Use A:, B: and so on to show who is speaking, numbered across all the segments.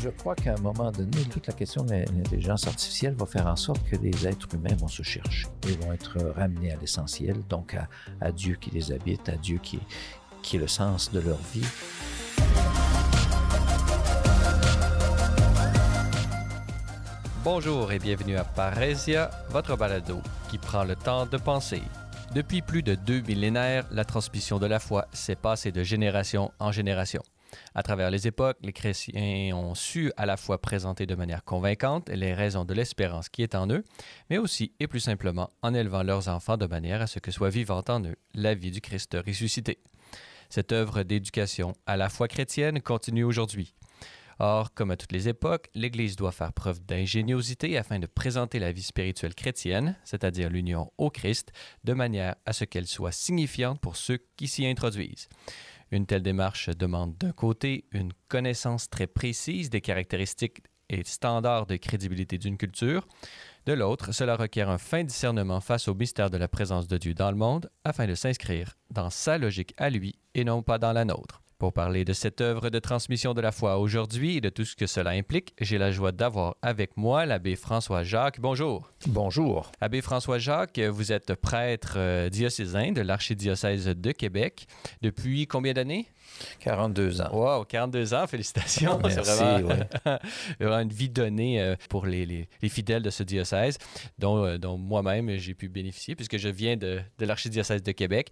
A: Je crois qu'à un moment donné, toute la question de l'intelligence artificielle va faire en sorte que les êtres humains vont se chercher et vont être ramenés à l'essentiel, donc à, Dieu qui les habite, à Dieu qui, qui est le sens de leur vie.
B: Bonjour et bienvenue à Parésia, votre balado qui prend le temps de penser. Depuis plus de deux millénaires, la transmission de la foi s'est passée de génération en génération. À travers les époques, les chrétiens ont su à la fois présenter de manière convaincante les raisons de l'espérance qui est en eux, mais aussi et plus simplement en élevant leurs enfants de manière à ce que soit vivante en eux la vie du Christ ressuscité. Cette œuvre d'éducation à la foi chrétienne continue aujourd'hui. Or, comme à toutes les époques, l'Église doit faire preuve d'ingéniosité afin de présenter la vie spirituelle chrétienne, c'est-à-dire l'union au Christ, de manière à ce qu'elle soit signifiante pour ceux qui s'y introduisent. Une telle démarche demande d'un côté une connaissance très précise des caractéristiques et standards de crédibilité d'une culture, de l'autre, cela requiert un fin discernement face au mystère de la présence de Dieu dans le monde afin de s'inscrire dans sa logique à lui et non pas dans la nôtre. Pour parler de cette œuvre de transmission de la foi aujourd'hui et de tout ce que cela implique, j'ai la joie d'avoir avec moi l'abbé François Jacques. Bonjour.
A: Bonjour.
B: Abbé François Jacques, vous êtes prêtre euh, diocésain de l'archidiocèse de Québec. Depuis combien d'années?
A: 42 ans.
B: Wow, 42 ans, félicitations.
A: Merci, C'est
B: vraiment, une vie donnée euh, pour les, les, fidèles de ce diocèse, dont, euh, dont moi-même j'ai pu bénéficier, puisque je viens de, de l'archidiocèse de Québec.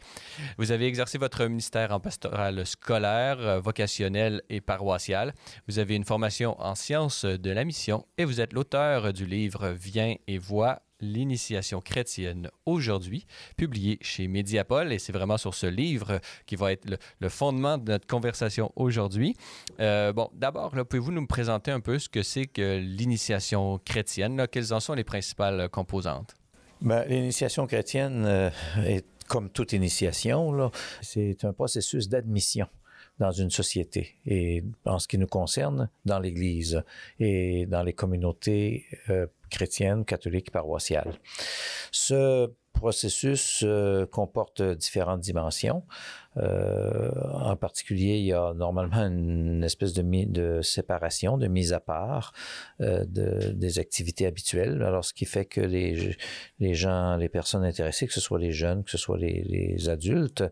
B: Vous avez exercé votre ministère en pastoral scolaire euh, vocationnelle et paroissiale. Vous avez une formation en sciences de la mission et vous êtes l'auteur du livre Viens et vois l'initiation chrétienne aujourd'hui, publié chez Mediapol, et c'est vraiment sur ce livre qui va être le, fondement de notre conversation aujourd'hui. Euh, bon, d'abord, pouvez-vous nous présenter un peu ce que c'est que l'initiation chrétienne? Quelles en sont les principales composantes?
A: Ben, l'initiation chrétienne euh, est comme toute initiation, c'est un processus d'admission dans une société et en ce qui nous concerne, dans l'Église et dans les communautés euh, chrétiennes, catholiques, paroissiales. Ce processus euh, comporte différentes dimensions. Euh, en particulier, il y a normalement une espèce de, séparation, de mise à part euh, de, des activités habituelles. Alors, ce qui fait que les, les gens, les personnes intéressées, que ce soit les jeunes, que ce soit les, adultes,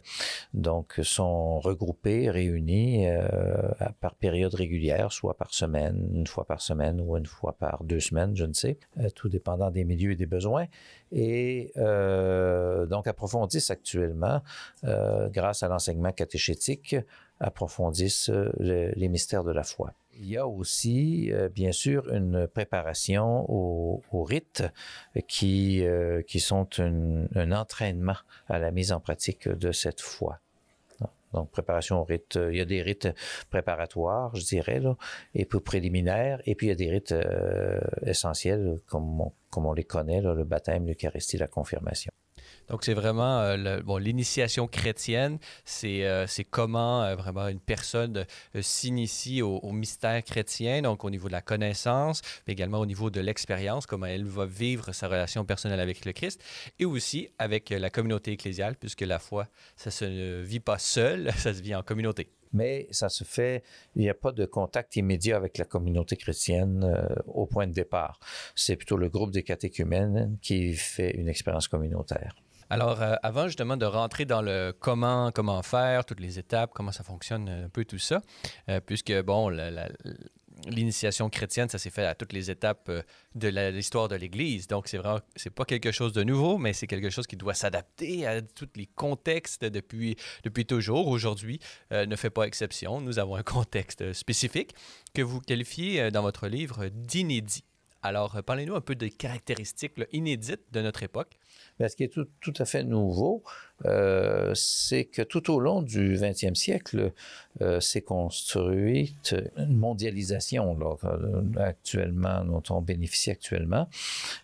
A: donc sont regroupés, réunis euh, par période régulière, soit par semaine, une fois par semaine ou une fois par deux semaines, je ne sais, tout dépendant des milieux et des besoins. Et donc approfondissent actuellement, grâce à l'enseignement catéchétique approfondissent euh, les mystères de la foi. Il y a aussi, euh, bien sûr, une préparation aux, rites qui, euh, qui sont un entraînement à la mise en pratique de cette foi. Donc, préparation aux rites. Il y a des rites préparatoires, je dirais, et peu préliminaires. Et puis, il y a des rites essentiels, comme on, comme on les connaît, le baptême, l'Eucharistie, la confirmation.
B: Donc, c'est vraiment euh, bon, l'initiation chrétienne, c'est euh, comment euh, vraiment une personne s'initie au, mystère chrétien, donc au niveau de la connaissance, mais également au niveau de l'expérience, comment elle va vivre sa relation personnelle avec le Christ, et aussi avec la communauté ecclésiale, puisque la foi, ça se vit pas seul, ça se vit en communauté
A: mais ça se fait, il n'y a pas de contact immédiat avec la communauté chrétienne au point de départ. C'est plutôt le groupe des catéchumènes qui fait une expérience communautaire.
B: Alors, euh, avant justement de rentrer dans le comment, comment faire, toutes les étapes, comment ça fonctionne, un peu tout ça, euh, puisque, bon, l'initiation chrétienne, ça s'est fait à toutes les étapes euh, de l'histoire de l'Église. Donc, c'est vraiment, c'est pas quelque chose de nouveau, mais c'est quelque chose qui doit s'adapter à tous les contextes depuis, depuis toujours. Aujourd'hui, ne fait pas exception. Nous avons un contexte spécifique que vous qualifiez dans votre livre d'inédit. Alors, parlez-nous un peu des caractéristiques inédites de notre époque.
A: Mais ce qui est tout, tout à fait nouveau, euh, c'est que tout au long du 20e siècle, euh, s'est construite une mondialisation euh, actuellement, dont on bénéficie actuellement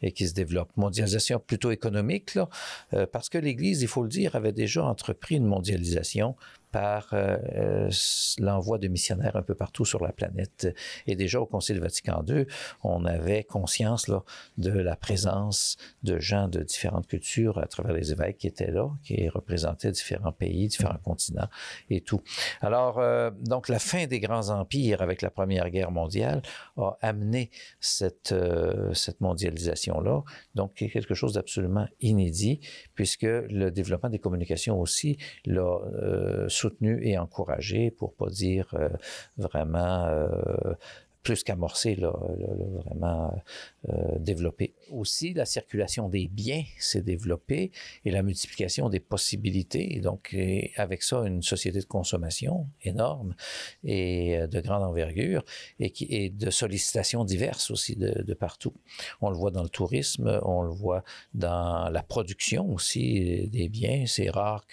A: et qui se développe. Mondialisation plutôt économique, parce que l'Église, il faut le dire, avait déjà entrepris une mondialisation par euh, l'envoi de missionnaires un peu partout sur la planète. Et déjà au Concile Vatican II, on avait conscience là, de la présence de gens de différentes cultures à travers les évêques qui étaient là, qui représentaient différents pays, différents continents et tout. Alors, euh, donc la fin des grands empires avec la Première Guerre mondiale a amené cette, euh, cette mondialisation-là, donc quelque chose d'absolument inédit, puisque le développement des communications aussi l'a euh, soutenu et encouragé, pour pas dire euh, vraiment euh, plus qu'amorcé, vraiment euh, développé. Aussi, la circulation des biens s'est développée et la multiplication des possibilités. Donc, avec ça, une société de consommation énorme et euh, de grande envergure et, de sollicitations diverses aussi de, de, partout. On le voit dans le tourisme, on le voit dans la production aussi des biens. C'est rare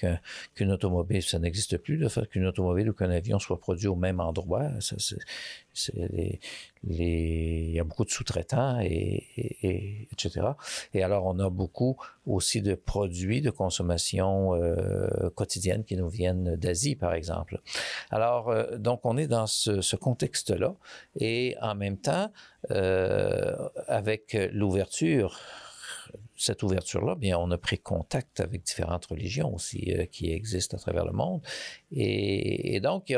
A: qu'une automobile, ça n'existe plus, le fait qu'une automobile ou qu'un avion soit produit au même endroit. Il y a beaucoup de sous-traitants et, etc. Et alors, on a beaucoup aussi de produits de consommation euh, quotidienne qui nous viennent d'Asie, par exemple. Alors, euh, donc, on est dans ce, contexte-là et en même temps, euh, avec l'ouverture cette ouverture-là, bien, on a pris contact avec différentes religions aussi qui existent à travers le monde. Et, donc,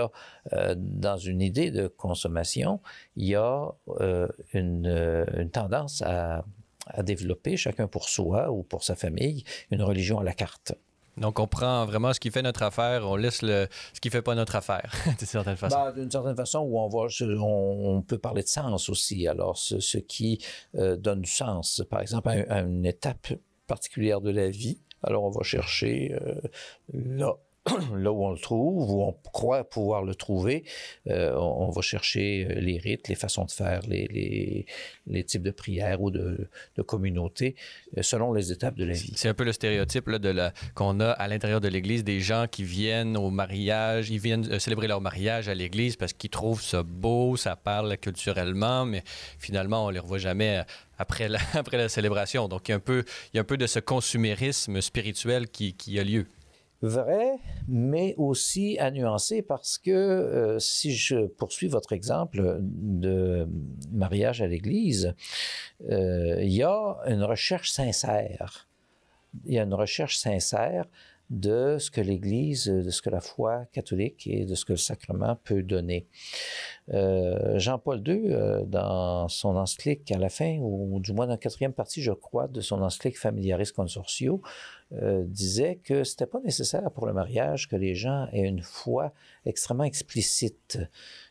A: dans une idée de consommation, il y a une, tendance à, à développer, chacun pour soi ou pour sa famille, une religion à la carte.
B: Donc, on prend vraiment ce qui fait notre affaire, on laisse le, ce qui fait pas notre affaire, d'une certaine façon.
A: Ben, d'une certaine façon, où on, va, on, on, peut parler de sens aussi. Alors, ce, ce qui euh, donne du sens, par exemple, à, à, une étape particulière de la vie, alors on va chercher euh, là là où on le trouve, où on croit pouvoir le trouver, euh, on, va chercher euh, les rites, les façons de faire, les, types de prières ou de, communautés euh, selon les étapes de la vie.
B: C'est un peu le stéréotype qu'on a à l'intérieur de l'Église, des gens qui viennent au mariage, ils viennent célébrer leur mariage à l'Église parce qu'ils trouvent ça beau, ça parle culturellement, mais finalement, on les revoit jamais après la, célébration. Donc, il y, a un peu, de ce consumérisme spirituel qui a lieu
A: vrai, mais aussi à nuancer parce que euh, si je poursuis votre exemple de mariage à l'Église, euh, il y a une recherche sincère. Il y a une recherche sincère de ce que l'Église, de ce que la foi catholique et de ce que le sacrement peut donner. Euh, Jean-Paul II, euh, dans son encyclique à la fin, ou du moins dans la quatrième partie, je crois, de son encyclique Familiaris Consortio, euh, disait que c'était pas nécessaire pour le mariage que les gens aient une foi extrêmement explicite.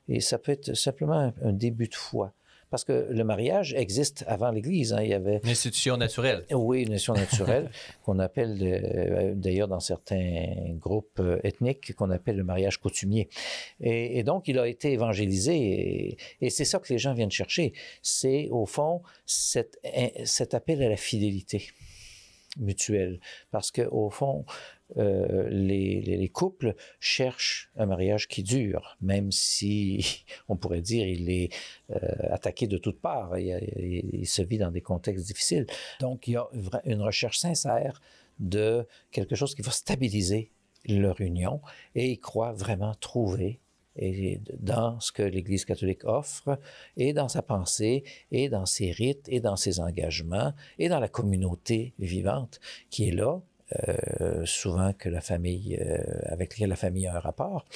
A: Et ça peut être simplement un, un début de foi parce que le mariage existe avant l'Église. Hein. Il y avait
B: une institution naturelle.
A: Oui, une institution naturelle qu'on appelle euh, d'ailleurs dans certains groupes euh, ethniques qu'on appelle le mariage coutumier. Et, et, donc il a été évangélisé et, et c'est ça que les gens viennent chercher. C'est au fond cet, cet appel à la fidélité mutuelle, parce que au fond euh, les, les, les, couples cherchent un mariage qui dure, même si on pourrait dire il est euh, attaqué de toutes parts, il, il, se vit dans des contextes difficiles. Donc il y a une recherche sincère de quelque chose qui va stabiliser leur union et ils croient vraiment trouver dans ce que l'Église catholique offre, et dans sa pensée, et dans ses rites, et dans ses engagements, et dans la communauté vivante qui est là, euh, souvent que la famille, euh, avec laquelle la famille a un rapport,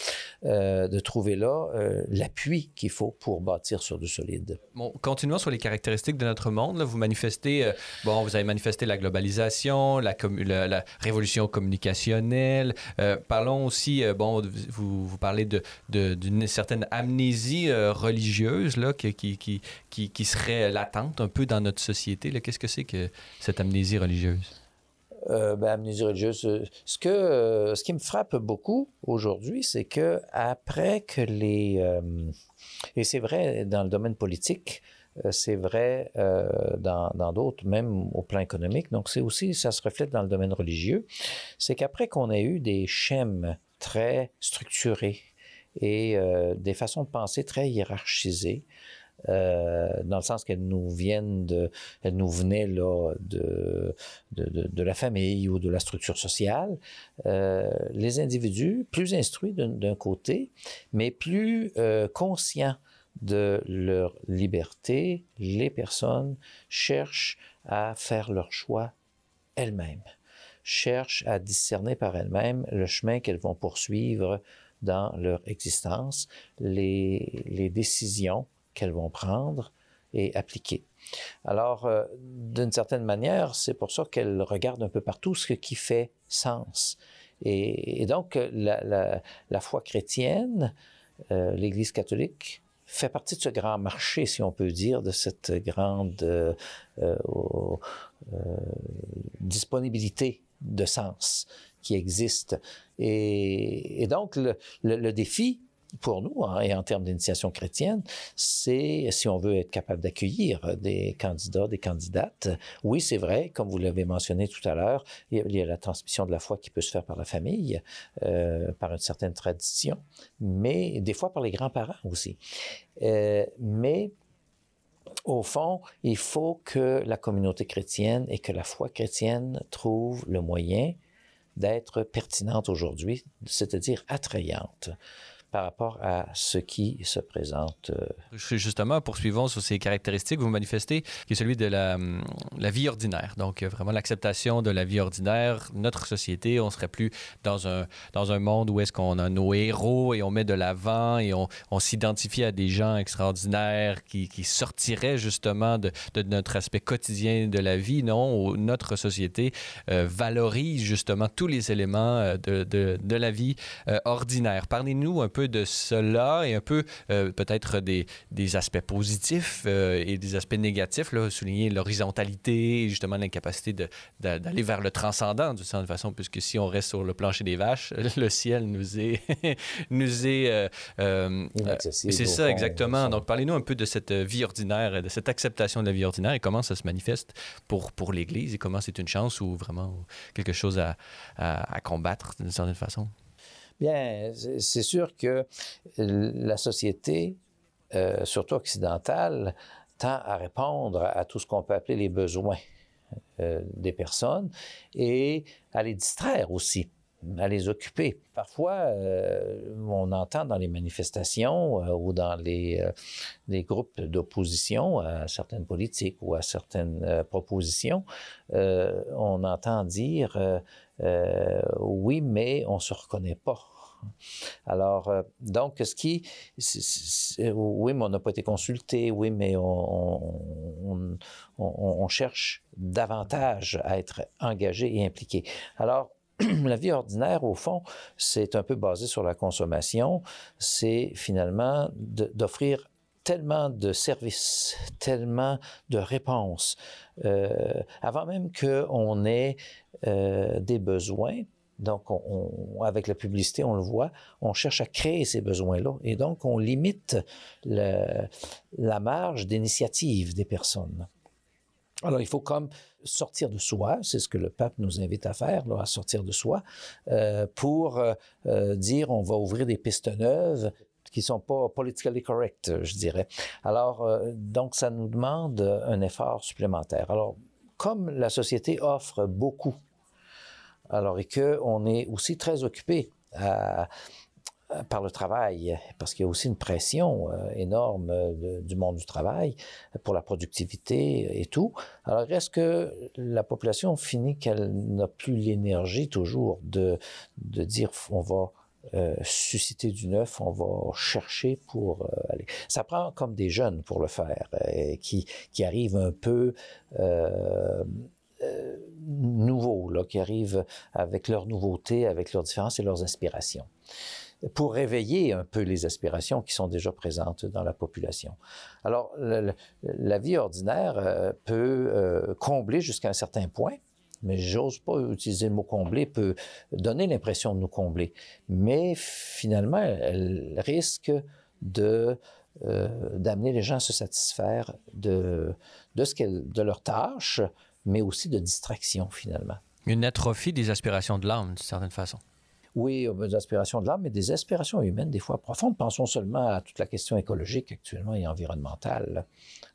A: euh, de trouver là l'appui qu'il faut pour bâtir sur du solide.
B: Bon, continuons sur les caractéristiques de notre monde. Vous manifestez, bon, vous avez manifesté la globalisation, la, révolution communicationnelle. Parlons aussi, bon, vous, parlez d'une certaine amnésie religieuse là, qui, qui, qui, qui serait latente un peu dans notre société. Qu'est-ce que c'est que cette amnésie religieuse?
A: Euh, ben, amnésie religieuse. Ce, que, euh, ce qui me frappe beaucoup aujourd'hui, c'est que après que les... Euh, et c'est vrai dans le domaine politique, euh, c'est vrai euh, dans d'autres, même au plan économique, donc c'est aussi, ça se reflète dans le domaine religieux, c'est qu'après qu'on ait eu des schèmes très structurés et euh, des façons de penser très hiérarchisées, euh, dans le sens qu'elles nous viennent de, elles nous venaient là de, de, la famille ou de la structure sociale. Euh, les individus, plus instruits d'un côté, mais plus euh, conscients de leur liberté, les personnes cherchent à faire leur choix elles-mêmes, cherchent à discerner par elles-mêmes le chemin qu'elles vont poursuivre dans leur existence, les, les décisions qu'elles vont prendre et appliquer. Alors, euh, d'une certaine manière, c'est pour ça qu'elles regardent un peu partout ce qui fait sens. Et, donc, la, foi chrétienne, euh, l'Église catholique, fait partie de ce grand marché, si on peut dire, de cette grande euh, disponibilité de sens qui existe. Et, donc, le défi, pour nous, hein, et en termes d'initiation chrétienne, c'est si on veut être capable d'accueillir des candidats, des candidates. Oui, c'est vrai, comme vous l'avez mentionné tout à l'heure, il y a la transmission de la foi qui peut se faire par la famille, euh, par une certaine tradition, mais des fois par les grands-parents aussi. Euh, mais au fond, il faut que la communauté chrétienne et que la foi chrétienne trouvent le moyen d'être pertinente aujourd'hui, c'est-à-dire attrayante par rapport à ce qui se présente. Euh.
B: Justement, poursuivons sur ces caractéristiques que vous manifestez, qui est celui de la, vie ordinaire. Donc, euh, vraiment l'acceptation de la vie ordinaire. Notre société, on serait plus dans un, dans un monde où est-ce qu'on a nos héros et on met de l'avant et on, on s'identifie à des gens extraordinaires qui, sortiraient justement de, notre aspect quotidien de la vie. Non, notre société euh, valorise justement tous les éléments de, de la vie ordinaire. Parlez-nous un peu de cela et un peu euh, peut-être des, des, aspects positifs euh, et des aspects négatifs, là, souligner l'horizontalité et justement l'incapacité d'aller vers le transcendant d'une certaine façon, puisque si on reste sur le plancher des vaches, le ciel nous est... nous est
A: euh,
B: c'est ça, exactement. Donc, parlez-nous un peu de cette vie ordinaire, de cette acceptation de la vie ordinaire et comment ça se manifeste pour, pour l'Église et comment c'est une chance ou vraiment quelque chose à, à, à combattre d'une certaine façon.
A: Bien, c'est sûr que la société, euh, surtout occidentale, tend à répondre à tout ce qu'on peut appeler les besoins euh, des personnes et à les distraire aussi à les occuper. Parfois, euh, on entend dans les manifestations euh, ou dans les, euh, les groupes d'opposition à certaines politiques ou à certaines propositions, on entend dire oui, mais on se reconnaît pas alors, donc, ce qui... oui, mais on n'a pas été consulté, oui, mais on, on, cherche davantage à être engagé et impliqué. Alors, la vie ordinaire, au fond, c'est un peu basé sur la consommation. C'est finalement d'offrir tellement de services, tellement de réponses, euh, avant même qu'on ait euh, des besoins, donc, on, avec la publicité, on le voit, on cherche à créer ces besoins-là. Et donc, on limite la marge d'initiative des personnes. Alors, il faut comme sortir de soi, c'est ce que le pape nous invite à faire, à sortir de soi, euh, pour euh, euh dire on va ouvrir des pistes neuves qui sont pas politically correct, je dirais. Alors, donc, ça nous demande un effort supplémentaire. Alors, comme la société offre beaucoup alors, et qu'on est aussi très occupé à, par le travail, parce qu'il y a aussi une pression euh, énorme du monde du travail pour la productivité et tout. Alors, est-ce que la population finit qu'elle n'a plus l'énergie toujours de, de dire on va euh, susciter du neuf, on va chercher pour euh, aller? Ça prend comme des jeunes pour le faire, euh, qui, qui arrivent un peu euh, euh, nouveaux, là, qui arrivent avec leurs nouveautés, avec leurs différences et leurs aspirations, pour réveiller un peu les aspirations qui sont déjà présentes dans la population. Alors, la vie ordinaire euh, peut euh, combler jusqu'à un certain point, mais j'ose pas utiliser le mot combler, peut donner l'impression de nous combler. Mais finalement, elle risque de d'amener les gens à se satisfaire de, de, ce de leur tâche, mais aussi de distraction finalement.
B: Une atrophie des aspirations de l'âme, d'une certaine façon.
A: Oui, des aspirations de l'âme, mais des aspirations humaines, des fois profondes. Pensons seulement à toute la question écologique actuellement et environnementale.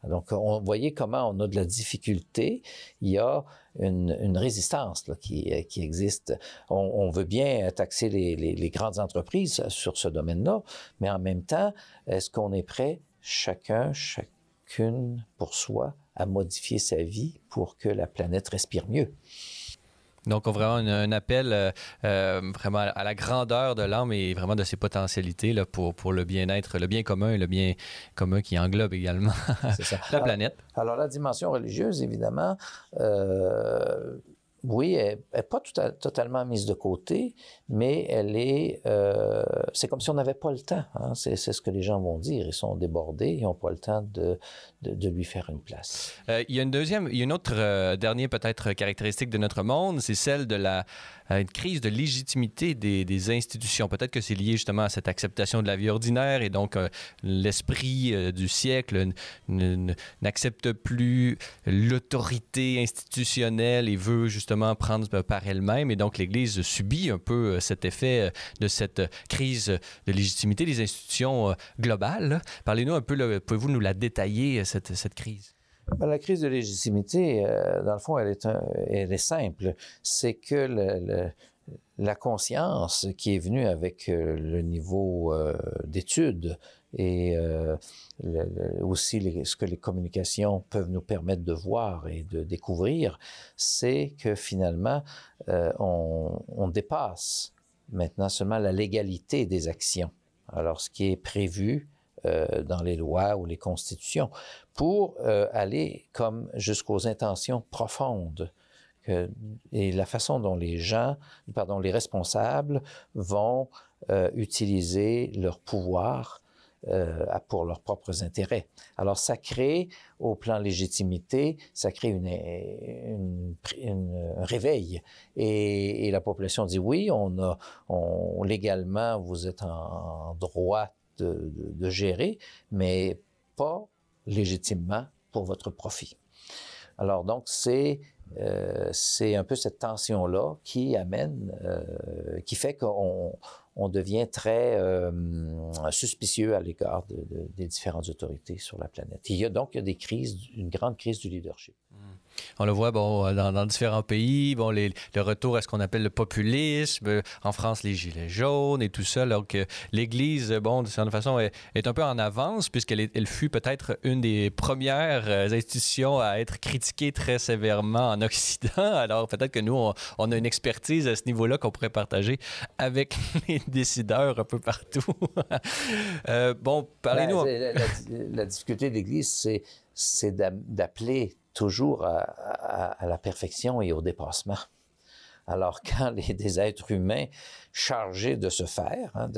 A: Donc, on voyait comment on a de la difficulté. Il y a une, résistance qui, qui, existe. On, veut bien taxer les grandes entreprises sur ce domaine-là, mais en même temps, est-ce qu'on est prêt, chacun, chacune pour soi, à modifier sa vie pour que la planète respire mieux?
B: Donc, vraiment un, appel euh, euh, vraiment à la grandeur de l'âme et vraiment de ses potentialités là, pour, pour le bien-être, le bien commun et le bien commun qui englobe également la planète.
A: Alors, la dimension religieuse, évidemment, euh, oui, elle n'est pas tout totalement mise de côté, mais elle est. Euh, c'est comme si on n'avait pas le temps. Hein. C'est, ce que les gens vont dire. Ils sont débordés, ils n'ont pas le temps de, de, lui faire une place.
B: Euh, il y a une deuxième, il y a une autre euh, dernière peut-être caractéristique de notre monde, c'est celle de la une crise de légitimité des, des institutions. Peut-être que c'est lié justement à cette acceptation de la vie ordinaire et donc l'esprit du siècle n'accepte plus l'autorité institutionnelle et veut justement prendre par elle-même. Et donc, l'Église subit un peu euh, cet effet euh, de cette crise de légitimité des institutions euh, globales. Parlez-nous un peu, pouvez-vous nous la détailler, cette, crise?
A: Ben, la crise de légitimité, dans le fond, elle est, simple. C'est que la conscience qui est venue avec le niveau d'études et aussi ce que les communications peuvent nous permettre de voir et de découvrir, c'est que finalement, euh, on, dépasse maintenant seulement la légalité des actions. Alors, ce qui est prévu euh, dans les lois ou les constitutions, pour euh, aller comme jusqu'aux intentions profondes et la façon dont les gens, pardon, les responsables vont utiliser leur pouvoir euh, pour leurs propres intérêts. Alors, ça crée, au plan légitimité, ça crée une, un réveil. Et, la population dit oui, on a, on, légalement, vous êtes en, droit de, gérer, mais pas légitimement pour votre profit. Alors, donc, c'est euh, c'est un peu cette tension-là qui amène, euh, qui fait qu'on on devient très euh, suspicieux à l'égard des différentes autorités sur la planète. il y a donc des crises, une grande crise du leadership.
B: On le voit bon, dans, différents pays, bon, le retour à ce qu'on appelle le populisme, en France, les gilets jaunes et tout ça. Alors que l'Église, bon, de certaine façon, est, un peu en avance, puisqu'elle elle fut peut-être une des premières euh, institutions à être critiquée très sévèrement en Occident. Alors peut-être que nous, on, a une expertise à ce niveau-là qu'on pourrait partager avec les décideurs un peu partout. Euh, bon, parlez-nous.
A: Ben, la, difficulté de l'Église, c'est d'appeler toujours à, la perfection et au dépassement. Alors, quand les, des êtres humains chargés de se faire, hein,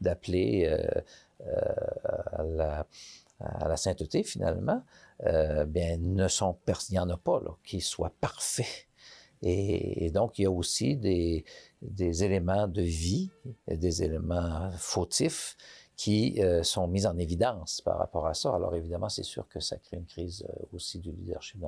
A: d'appeler euh, euh, à, la, sainteté finalement, euh, bien, ne sont, il n'y en a pas qui soient parfaits. Et, donc, il y a aussi des, des éléments de vie, des éléments fautifs qui euh, sont mises en évidence par rapport à ça. Alors évidemment, c'est sûr que ça crée une crise euh, aussi du leadership.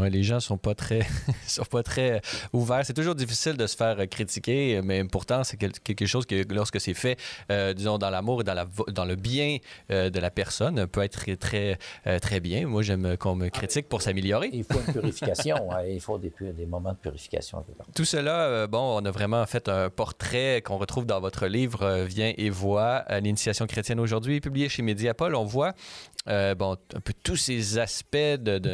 B: Ouais, les gens sont pas très sont pas très ouverts. C'est toujours difficile de se faire critiquer, mais pourtant c'est quelque chose que lorsque c'est fait, euh, disons dans l'amour et dans, la, dans le bien euh, de la personne, peut être très euh, très bien. Moi j'aime qu'on me critique pour s'améliorer.
A: Il faut une purification, il faut des, des, moments de purification.
B: Tout cela, bon, on a vraiment fait un portrait qu'on retrouve dans votre livre Viens et vois l'initiation chrétienne aujourd'hui, publié chez Mediapol. On voit bon un peu tous ces aspects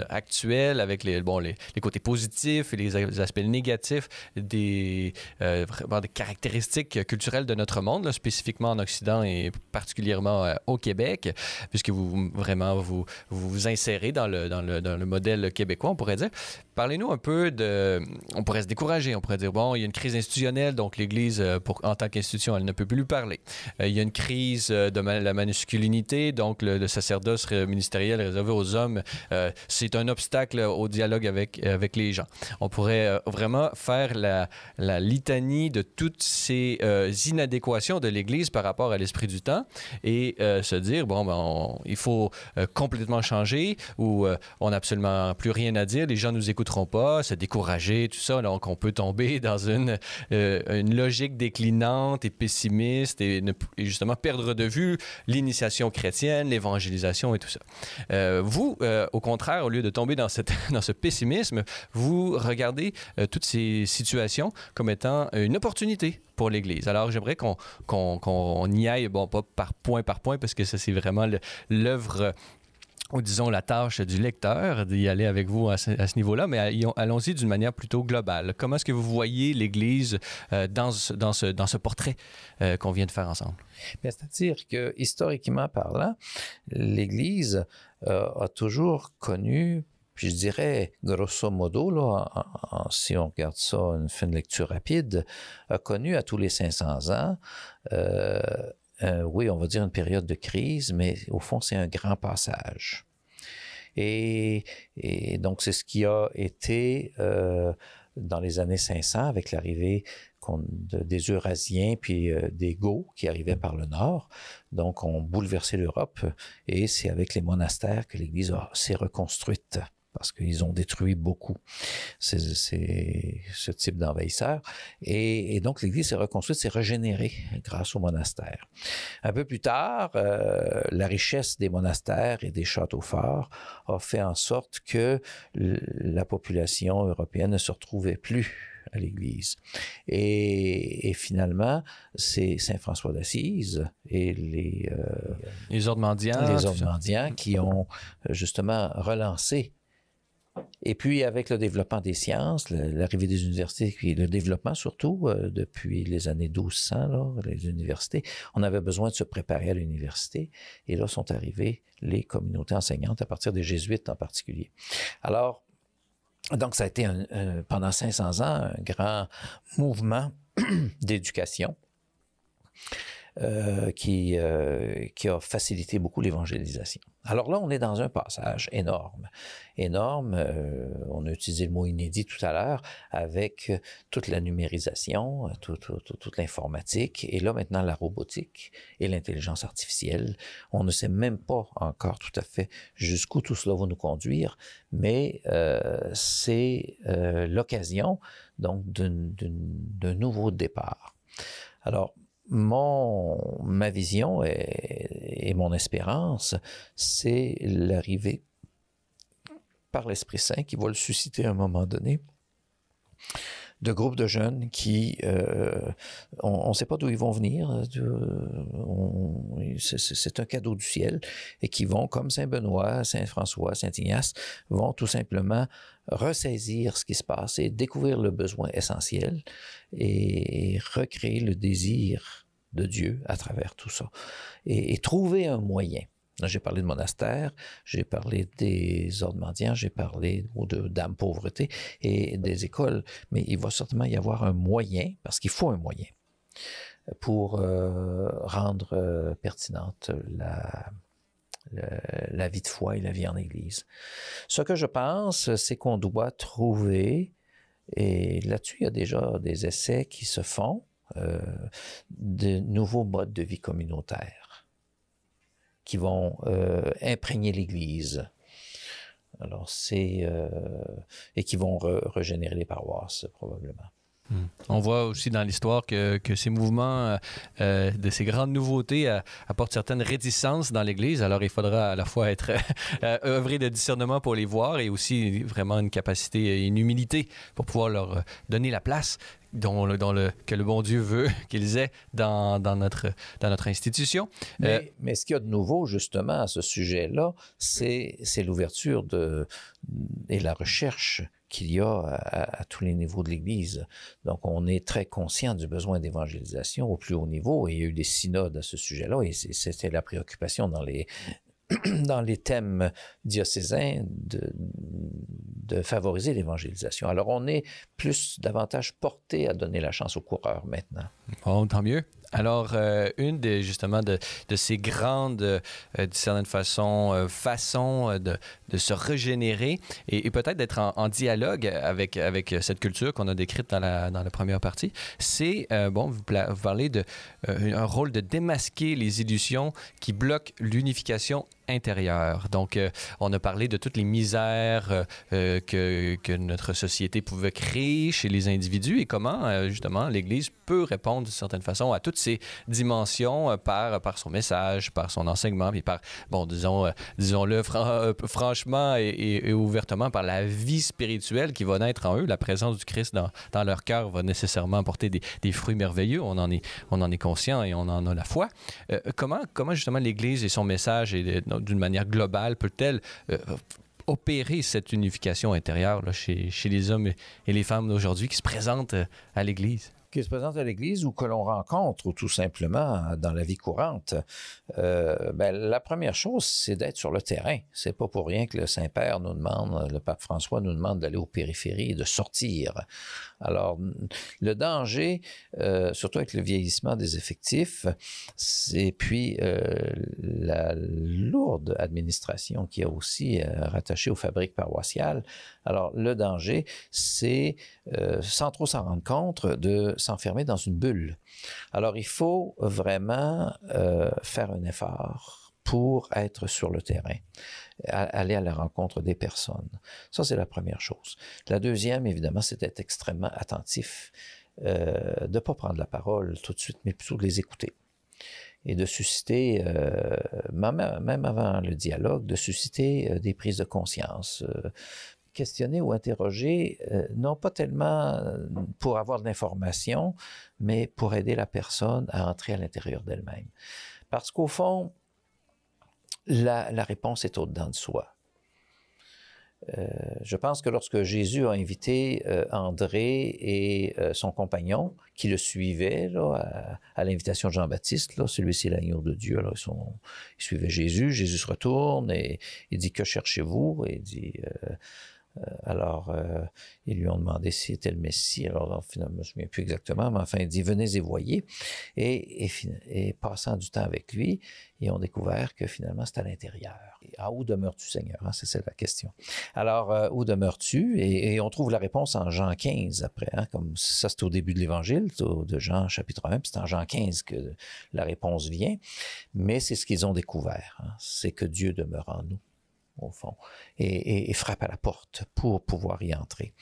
B: actuels avec les, bon, les, côtés positifs et les, aspects négatifs des, euh, des caractéristiques culturelles de notre monde, spécifiquement en Occident et particulièrement euh, au Québec, puisque vous vraiment vous vous, insérez dans le, dans, le, dans le modèle québécois, on pourrait dire. Parlez-nous un peu de... On pourrait se décourager, on pourrait dire, bon, il y a une crise institutionnelle, donc l'Église, euh, en tant qu'institution, elle ne peut plus lui parler. il y a une crise de la masculinité, donc le, sacerdoce postes ministériels réservés aux hommes, c'est un obstacle au dialogue avec, avec les gens. On pourrait vraiment faire la, litanie de toutes ces inadéquations de l'Église par rapport à l'esprit du temps et se dire, bon, ben, il faut complètement changer ou on n'a absolument plus rien à dire, les gens nous pas, se décourager, tout ça. Donc, on peut tomber dans une, une logique déclinante et pessimiste et, justement perdre de vue l'initiation chrétienne, l'évangélisation et tout ça. Euh, vous, euh, au contraire, au lieu de tomber dans, ce pessimisme, vous regardez euh, toutes ces situations comme étant une opportunité pour l'Église. Alors, j'aimerais qu'on qu'on y aille, bon, pas par point par point, parce que ça, c'est vraiment l'œuvre ou disons la tâche du lecteur d'y aller avec vous à ce, niveau-là, mais allons-y d'une manière plutôt globale. Comment est-ce que vous voyez l'Église euh, dans, ce, dans, ce, dans ce portrait euh, qu'on vient de faire ensemble?
A: C'est-à-dire que, historiquement parlant, l'Église euh, a toujours connu, puis je dirais, grosso modo, là, si on regarde ça, une fin de lecture rapide, a connu à tous les 500 ans oui, on va dire une période de crise, mais au fond, c'est un grand passage. Et, donc, c'est ce qui a été euh, dans les années 500 avec l'arrivée des Eurasiens puis euh, des Goths qui arrivaient par le nord. Donc, on bouleversé l'Europe et c'est avec les monastères que l'Église s'est reconstruite parce qu'ils ont détruit beaucoup c'est ce type d'envahisseurs. Et, donc l'Église s'est reconstruite, s'est régénérée grâce aux monastères. Un peu plus tard, euh, la richesse des monastères et des châteaux forts a fait en sorte que la population européenne ne se retrouvait plus à l'Église. Et, finalement, c'est Saint François d'Assise et les, euh,
B: les ordres mendiants,
A: les ordres mendiants qui ont justement relancé et puis, avec le développement des sciences, l'arrivée des universités, puis le développement surtout euh, depuis les années 1200, là, les universités, on avait besoin de se préparer à l'université. Et là sont arrivées les communautés enseignantes, à partir des jésuites en particulier. Alors, donc, ça a été pendant 500 ans un grand mouvement d'éducation. Euh, qui, euh, qui a facilité beaucoup l'évangélisation. Alors là, on est dans un passage énorme. Énorme, euh, on a utilisé le mot inédit tout à l'heure, avec toute la numérisation, toute l'informatique, et là maintenant la robotique et l'intelligence artificielle. On ne sait même pas encore tout à fait jusqu'où tout cela va nous conduire, mais c'est l'occasion donc d'un nouveau départ. Alors, mon, ma vision et, mon espérance, c'est l'arrivée par l'Esprit Saint qui va le susciter à un moment donné. De groupes de jeunes qui, euh, on ne sait pas d'où ils vont venir, c'est un cadeau du ciel, et qui vont, comme Saint Benoît, Saint François, Saint Ignace, vont tout simplement ressaisir ce qui se passe et découvrir le besoin essentiel et recréer le désir de Dieu à travers tout ça. Et, trouver un moyen. J'ai parlé de monastère, j'ai parlé des ordres mendiants, j'ai parlé de d'âme pauvreté et des écoles, mais il va certainement y avoir un moyen, parce qu'il faut un moyen, pour euh, rendre euh, pertinente la, la vie de foi et la vie en Église. Ce que je pense, c'est qu'on doit trouver, et là-dessus, il y a déjà des essais qui se font, euh, de nouveaux modes de vie communautaires qui vont euh, imprégner l'Église. Alors, c'est. Euh, et qui vont régénérer les paroisses, probablement.
B: Hmm. On voit aussi dans l'histoire que, ces mouvements de ces grandes nouveautés apportent certaines réticences dans l'Église. Alors, il faudra à la fois être œuvrer de discernement pour les voir et aussi vraiment une capacité et une humilité pour pouvoir leur donner la place dont le, que le bon Dieu veut qu'ils aient dans, dans, notre, dans notre institution.
A: Mais, euh, mais ce qu'il y a de nouveau, justement, à ce sujet-là, c'est l'ouverture et la recherche qu'il y a à, tous les niveaux de l'Église. Donc, on est très conscient du besoin d'évangélisation au plus haut niveau, il y a eu des synodes à ce sujet-là, et c'était la préoccupation dans les, dans les thèmes diocésains de, de favoriser l'évangélisation. Alors, on est plus davantage porté à donner la chance aux coureurs maintenant.
B: Bon, tant mieux. Alors, euh, une des, justement de, de ces grandes, euh, d'une certaine façon, euh, façons de, de, se régénérer et, peut-être d'être en, dialogue avec, avec cette culture qu'on a décrite dans la, dans la première partie, c'est, bon, vous, vous, parlez de un rôle de démasquer les illusions qui bloquent l'unification intérieure. Donc, on a parlé de toutes les misères que, que, notre société pouvait créer chez les individus et comment, justement, l'Église peut répondre d'une certaine façon à toutes ces dimensions euh, par, par son message, par son enseignement, puis par, bon, disons, euh, disons-le euh, franchement et, ouvertement, par la vie spirituelle qui va naître en eux. La présence du Christ dans, dans leur cœur va nécessairement apporter des, des, fruits merveilleux. On en, est, on en est conscient et on en a la foi. comment, comment justement l'Église et son message, d'une manière globale, peut-elle opérer cette unification intérieure chez, chez, les hommes et les femmes d'aujourd'hui qui se présentent à l'Église?
A: Qui se présente à l'Église ou que l'on rencontre ou tout simplement dans la vie courante, euh, ben, la première chose, c'est d'être sur le terrain. C'est pas pour rien que le Saint-Père nous demande, le pape François nous demande d'aller aux périphéries de sortir. Alors, le danger, euh, surtout avec le vieillissement des effectifs, et puis euh, la lourde administration qui est aussi rattachée aux fabriques paroissiales. Alors, le danger, c'est, euh, sans trop s'en rendre compte, de s'enfermer dans une bulle. Alors, il faut vraiment euh, faire un effort pour être sur le terrain, aller à la rencontre des personnes. Ça, c'est la première chose. La deuxième, évidemment, c'est d'être extrêmement attentif, euh, de ne pas prendre la parole tout de suite, mais plutôt de les écouter et de susciter, même avant le dialogue, de susciter des prises de conscience, questionner ou interroger, euh, non pas tellement euh, pour avoir de l'information, mais pour aider la personne à entrer à l'intérieur d'elle-même. Parce qu'au fond, la, réponse est au-dedans de soi. Euh, je pense que lorsque Jésus a invité André et son compagnon, qui le suivaient à, l'invitation de Jean-Baptiste, celui-ci l'agneau de Dieu, là, ils, sont, suivaient Jésus, Jésus se retourne et il dit, que cherchez-vous? Et dit, alors, euh, ils lui ont demandé s'il était le Messie. Alors, finalement, je ne me souviens plus exactement, mais enfin, il dit Venez et voyez. Et, passant du temps avec lui, ils ont découvert que finalement, c'était à l'intérieur. Ah, où demeures-tu, Seigneur? Hein, C'est la question. Alors, euh, où demeures-tu? Et, on trouve la réponse en Jean 15 après. Hein, comme ça, c'est au début de l'Évangile, de Jean chapitre 1, puis c'est en Jean 15 que la réponse vient. Mais c'est ce qu'ils ont découvert hein, c'est que Dieu demeure en nous au fond, et, frappe à la porte pour pouvoir y entrer.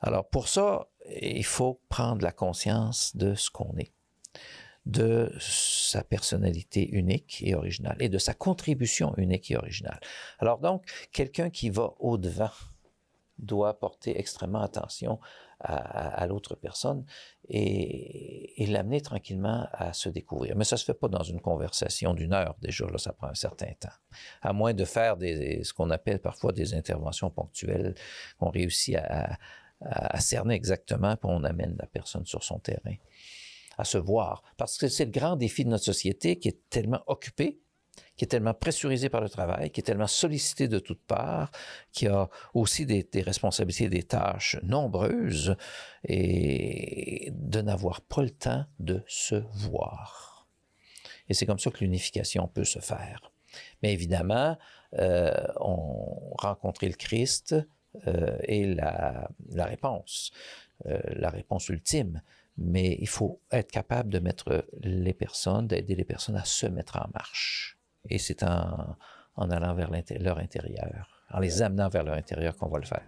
A: Alors pour ça, il faut prendre la conscience de ce qu'on est, de sa personnalité unique et originale, et de sa contribution unique et originale. Alors donc, quelqu'un qui va au-devant doit porter extrêmement attention à, l'autre personne et, l'amener tranquillement à se découvrir. Mais ça se fait pas dans une conversation d'une heure déjà, là, ça prend un certain temps. À moins de faire des, ce qu'on appelle parfois des interventions ponctuelles, qu'on réussit à, à, cerner exactement, puis on amène la personne sur son terrain à se voir. Parce que c'est le grand défi de notre société qui est tellement occupée qui est tellement pressurisé par le travail, qui est tellement sollicité de toutes parts, qui a aussi des, responsabilités, des tâches nombreuses, et de n'avoir pas le temps de se voir. Et c'est comme ça que l'unification peut se faire. Mais évidemment, euh, on rencontrer le Christ euh, est la, réponse, euh, la réponse ultime. Mais il faut être capable de mettre les personnes, d'aider les personnes à se mettre en marche. Et c'est en, allant vers leur intérieur, en les amenant vers leur intérieur qu'on va le faire.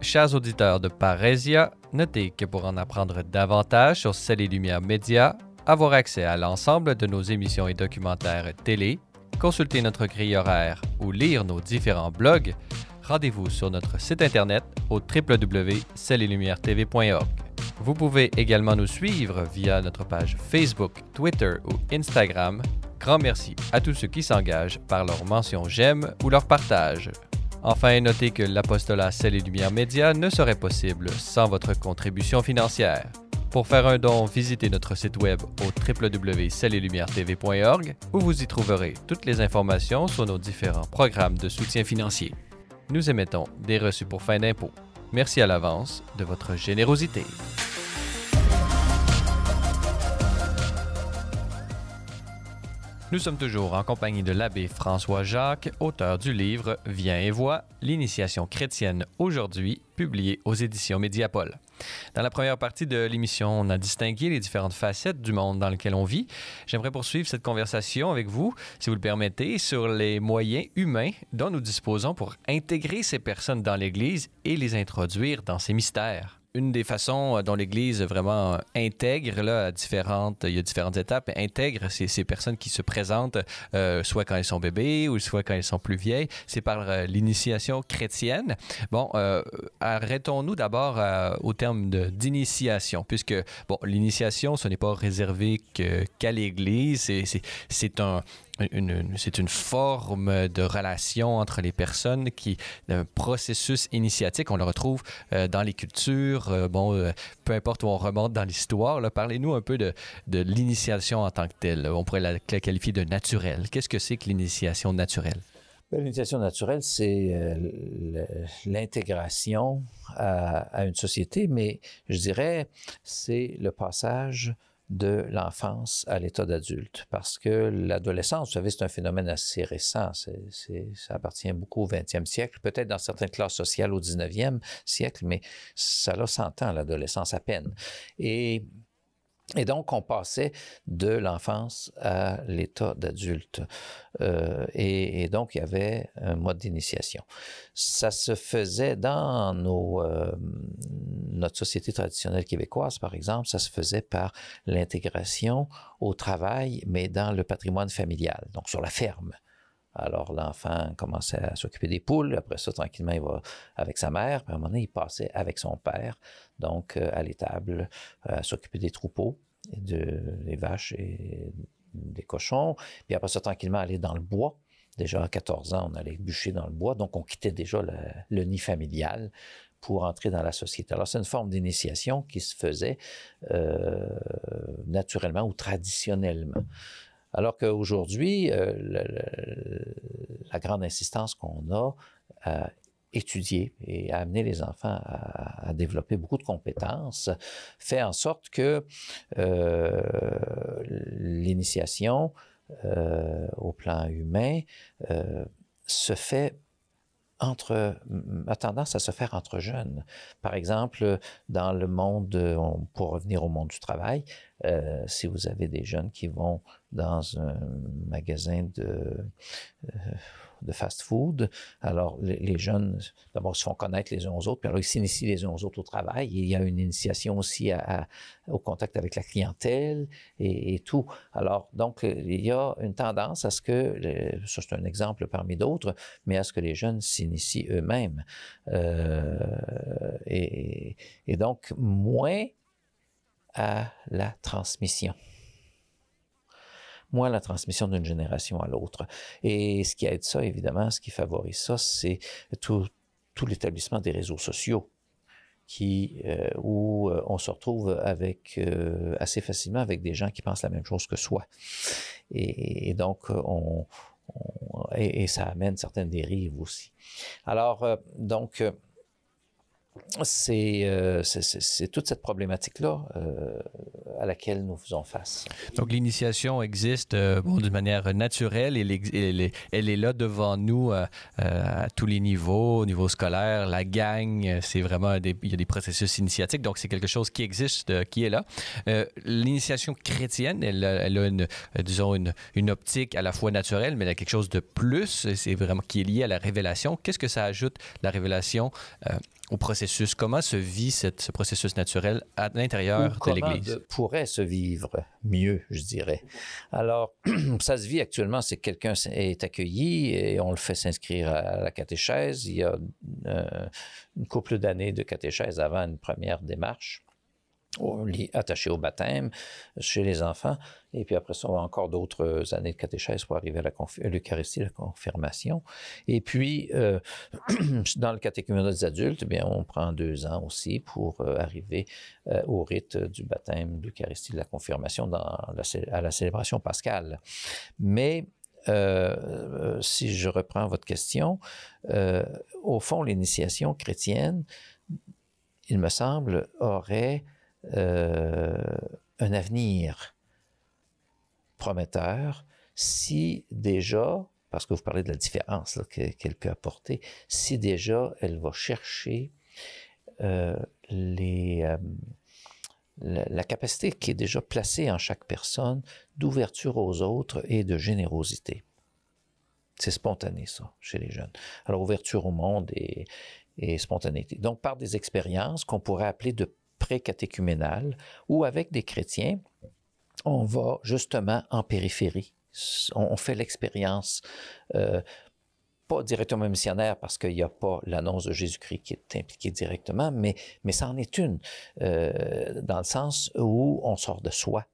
B: Chers auditeurs de Parésia, notez que pour en apprendre davantage sur Celles et Lumières Média, avoir accès à l'ensemble de nos émissions et documentaires télé, consulter notre grille horaire ou lire nos différents blogs, rendez-vous sur notre site internet au www.cellesetlumières.tv.org. Vous pouvez également nous suivre via notre page Facebook, Twitter ou Instagram. Grand merci à tous ceux qui s'engagent par leur mention j'aime ou leur partage. Enfin, notez que l'apostolat Celle et Lumière Média ne serait possible sans votre contribution financière. Pour faire un don, visitez notre site web au www.cellesetlumières.tv.org où vous y trouverez toutes les informations sur nos différents programmes de soutien financier. Nous émettons des reçus pour fin d'impôt. Merci à l'avance de votre générosité. Nous sommes toujours en compagnie de l'abbé François Jacques, auteur du livre Viens et vois, l'initiation chrétienne aujourd'hui, publié aux éditions Médiapole. Dans la première partie de l'émission, on a distingué les différentes facettes du monde dans lequel on vit. J'aimerais poursuivre cette conversation avec vous, si vous le permettez, sur les moyens humains dont nous disposons pour intégrer ces personnes dans l'Église et les introduire dans ces mystères une des façons euh, dont l'Église vraiment euh, intègre là, différentes, il y a différentes étapes, intègre ces, ces personnes qui se présentent, euh, soit quand elles sont bébés ou soit quand elles sont plus vieilles, c'est par l'initiation chrétienne. Bon, arrêtons-nous d'abord au terme d'initiation, puisque bon, l'initiation, ce n'est pas réservé qu'à l'Église, c'est un c'est une forme de relation entre les personnes qui, un processus initiatique, on le retrouve euh, dans les cultures, euh, bon, euh, peu importe où on remonte dans l'histoire. Parlez-nous un peu de, l'initiation en tant que telle. On pourrait la, qualifier de naturelle. Qu'est-ce que c'est que l'initiation naturelle?
A: Ben, l'initiation naturelle, c'est l'intégration à, une société, mais je dirais, c'est le passage de l'enfance à l'état d'adulte. Parce que l'adolescence, vous savez, c'est un phénomène assez récent. C'est, ça appartient beaucoup au 20e siècle, peut-être dans certaines classes sociales au 19e siècle, mais ça a 100 ans, l'adolescence à peine. Et et donc, on passait de l'enfance à l'état d'adulte. Euh, et, donc, il y avait un mode d'initiation. Ça se faisait dans nos, euh, notre société traditionnelle québécoise, par exemple, ça se faisait par l'intégration au travail, mais dans le patrimoine familial, donc sur la ferme. Alors, l'enfant commençait à s'occuper des poules. Après ça, tranquillement, il va avec sa mère. Puis à un moment donné, il passait avec son père, donc euh, à l'étable, à s'occuper des troupeaux, de, des vaches et des cochons. Puis après ça, tranquillement, aller dans le bois. Déjà à 14 ans, on allait bûcher dans le bois. Donc, on quittait déjà le, nid familial pour entrer dans la société. Alors, c'est une forme d'initiation qui se faisait euh, naturellement ou traditionnellement. Alors qu'aujourd'hui, euh, la grande insistance qu'on a euh, étudier et à amener les enfants à, développer beaucoup de compétences fait en sorte que euh, l'initiation euh, au plan humain se fait entre, a tendance à se faire entre jeunes. Par exemple, dans le monde, pour revenir au monde du travail, si vous avez des jeunes qui vont dans un magasin de, euh, de fast-food. Alors, les, jeunes, d'abord, se font connaître les uns aux autres, puis alors ils s'initient les uns aux autres au travail. il y a une initiation aussi au contact avec la clientèle et, tout. Alors, donc, il y a une tendance à ce que, ça c'est un exemple parmi d'autres, mais à ce que les jeunes s'initient eux-mêmes. Euh, et donc, moins à la transmission moins la transmission d'une génération à l'autre. Et ce qui aide ça, évidemment, ce qui favorise ça, c'est tout, tout l'établissement des réseaux sociaux qui euh, où euh, on se retrouve avec euh, assez facilement avec des gens qui pensent la même chose que soi. Et, donc on, et, et, ça amène certaines dérives aussi. Alors donc euh, c'est toute cette problématique-là euh, à laquelle nous faisons face.
B: Donc l'initiation existe euh, d'une manière naturelle, elle, elle, est, là devant nous à tous les niveaux, au niveau scolaire, la gang, c'est vraiment il y a des processus initiatiques, donc c'est quelque chose qui existe, qui est là. L'initiation chrétienne, elle, elle, a une, disons une, une, optique à la fois naturelle, mais elle a quelque chose de plus, c'est vraiment qui est lié à la révélation. Qu'est-ce que ça ajoute la révélation au processus? Comment se vit cette, ce processus naturel à l'intérieur de l'Église?
A: pourrait se vivre mieux, je dirais. Alors, ça se vit actuellement, c'est que quelqu'un est accueilli et on le fait s'inscrire à la catéchèse. Il y a euh, une couple d'années de catéchèse avant une première démarche attaché au baptême chez les enfants. Et puis après ça, on a encore d'autres années de catéchèse pour arriver à l'Eucharistie, la confirmation. Et puis, euh, dans le catéchuménat des adultes, eh bien, on prend deux ans aussi pour euh, arriver euh, au rite du baptême, de l'Eucharistie, de la confirmation à la célébration pascale. Mais si je reprends votre question, au fond, l'initiation chrétienne, il me semble, aurait euh, un avenir prometteur si déjà, parce que vous parlez de la différence qu'elle peut apporter, si déjà elle va chercher euh, les, euh, la, capacité qui est déjà placée en chaque personne d'ouverture aux autres et de générosité. C'est spontané, ça, chez les jeunes. Alors, ouverture au monde et, et spontanéité. Donc, par des expériences qu'on pourrait appeler de pré-catéchuménales, ou avec des chrétiens, on va justement en périphérie. On, fait l'expérience, euh, pas directement missionnaire parce qu'il n'y a pas l'annonce de Jésus-Christ qui est impliquée directement, mais, mais ça en est une, euh, dans le sens où on sort de soi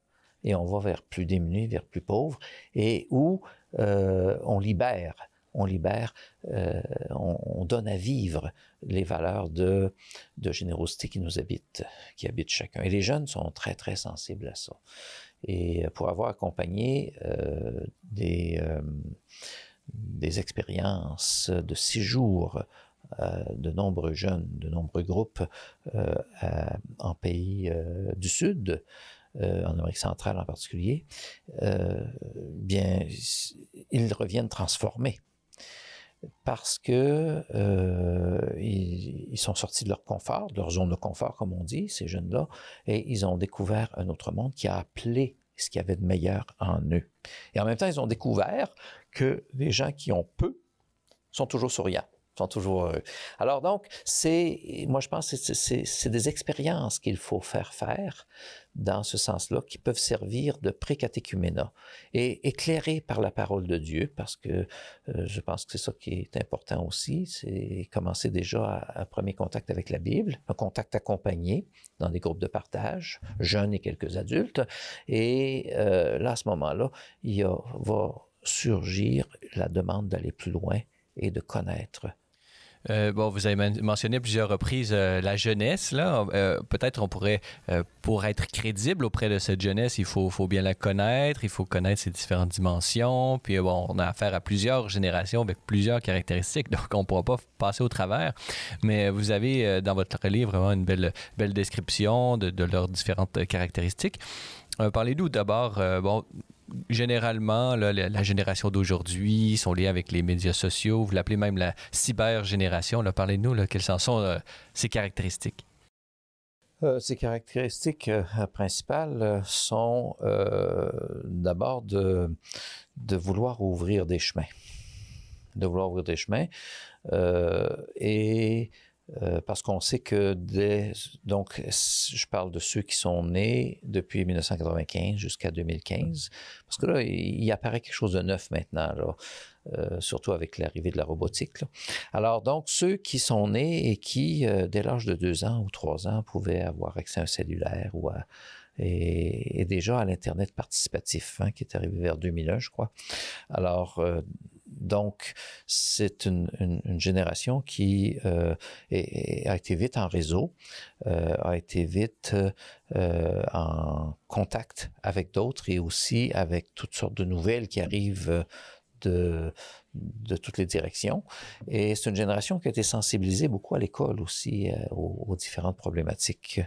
A: et on va vers plus démunis, vers plus pauvres, et où euh, on libère on libère, euh, on, donne à vivre les valeurs de, générosité qui nous habitent, qui habitent chacun. Et les jeunes sont très, très sensibles à ça. Et pour avoir accompagné euh, des, euh, des expériences de six jours de nombreux jeunes, de nombreux groupes en pays du Sud, en Amérique centrale en particulier, bien, ils reviennent transformés parce que euh, ils, sont sortis de leur confort, de leur zone de confort, comme on dit, ces jeunes-là, et ils ont découvert un autre monde qui a appelé ce qu'il y avait de meilleur en eux. Et en même temps, ils ont découvert que les gens qui ont peu sont toujours souriants sont toujours heureux. Alors donc, c'est, moi je pense que c'est des expériences qu'il faut faire faire dans ce sens-là, qui peuvent servir de pré-catéchuménat et éclairés par la parole de Dieu, parce que euh, je pense que c'est ça qui est important aussi, c'est commencer déjà un premier contact avec la Bible, un contact accompagné dans des groupes de partage, jeunes et quelques adultes, et euh, là, à ce moment-là, il va surgir la demande d'aller plus loin et de connaître
B: euh, bon, vous avez mentionné plusieurs reprises euh, la jeunesse. Là, euh, peut-être on pourrait, pour être crédible auprès de cette jeunesse, il faut, faut, bien la connaître, il faut connaître ses différentes dimensions. Puis bon, on a affaire à plusieurs générations avec plusieurs caractéristiques, donc on ne pourra pas passer au travers. Mais vous avez dans votre livre vraiment une belle, belle description de, de leurs différentes caractéristiques. Parlez-nous d'abord, bon, généralement, la, génération d'aujourd'hui sont liés avec les médias sociaux. Vous l'appelez même la cybergénération. Parlez-nous, quelles sont euh, ces caractéristiques?
A: Euh, ces caractéristiques euh, principales sont d'abord de, de vouloir ouvrir des chemins. De vouloir ouvrir des chemins. et euh, parce qu'on sait que dès, donc, je parle de ceux qui sont nés depuis 1995 jusqu'à 2015, parce que là, il, apparaît quelque chose de neuf maintenant, euh, surtout avec l'arrivée de la robotique. Alors, donc, ceux qui sont nés et qui, euh, dès l'âge de deux ans ou trois ans, pouvaient avoir accès à un cellulaire ou et, déjà à l'Internet participatif, hein, qui est arrivé vers 2001, je crois. Alors, donc, c'est une, génération qui euh, a été vite en réseau, euh, a été vite euh, en contact avec d'autres et aussi avec toutes sortes de nouvelles qui arrivent de, toutes les directions. Et c'est une génération qui a été sensibilisée beaucoup à l'école aussi aux, différentes problématiques,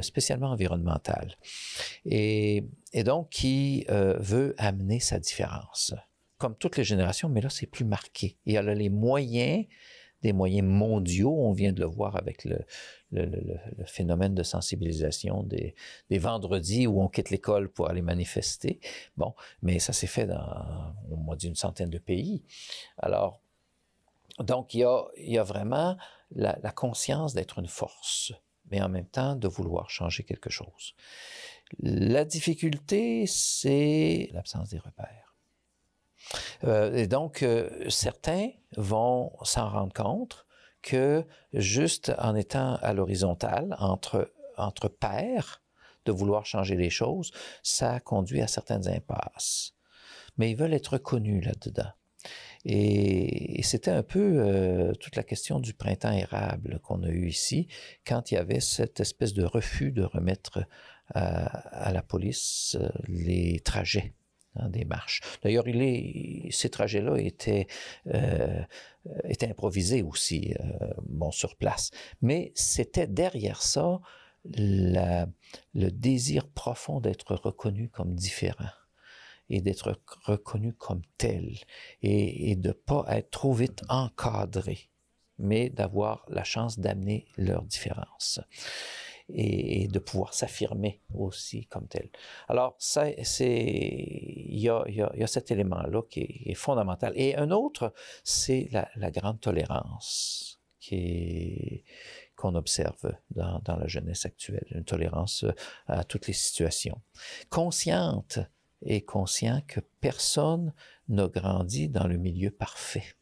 A: spécialement environnementales. Et donc qui veut amener sa différence comme toutes les générations, mais là, c'est plus marqué. Il y a les moyens, des moyens mondiaux, on vient de le voir avec le, phénomène de sensibilisation des, vendredis où on quitte l'école pour aller manifester. Bon, mais ça s'est fait dans, au moins d'une centaine de pays. Alors, donc, il y a, vraiment la conscience d'être une force, mais en même temps de vouloir changer quelque chose. La difficulté, c'est l'absence des repères. Euh, et donc, euh, certains vont s'en rendre compte que juste en étant à l'horizontale, entre, entre pairs, de vouloir changer les choses, ça conduit à certaines impasses. Mais ils veulent être reconnus là-dedans. Et, c'était un peu euh, toute la question du printemps érable qu'on a eu ici, quand il y avait cette espèce de refus de remettre à la police les trajets D'ailleurs, il est, ces trajets-là étaient, euh, improvisés aussi, euh, bon, sur place. Mais c'était derrière ça le désir profond d'être reconnu comme différent. et d'être reconnus comme tels et, et de pas être trop vite encadrés, mais d'avoir la chance d'amener leurs différences et, de pouvoir s'affirmer aussi comme tel. Alors, ça, c'est, il y a, cet élément-là qui est, fondamental. Et un autre, c'est la, grande tolérance qu'on observe dans, la jeunesse actuelle, une tolérance à toutes les situations. Consciente et conscient que personne n'a grandi dans le milieu parfait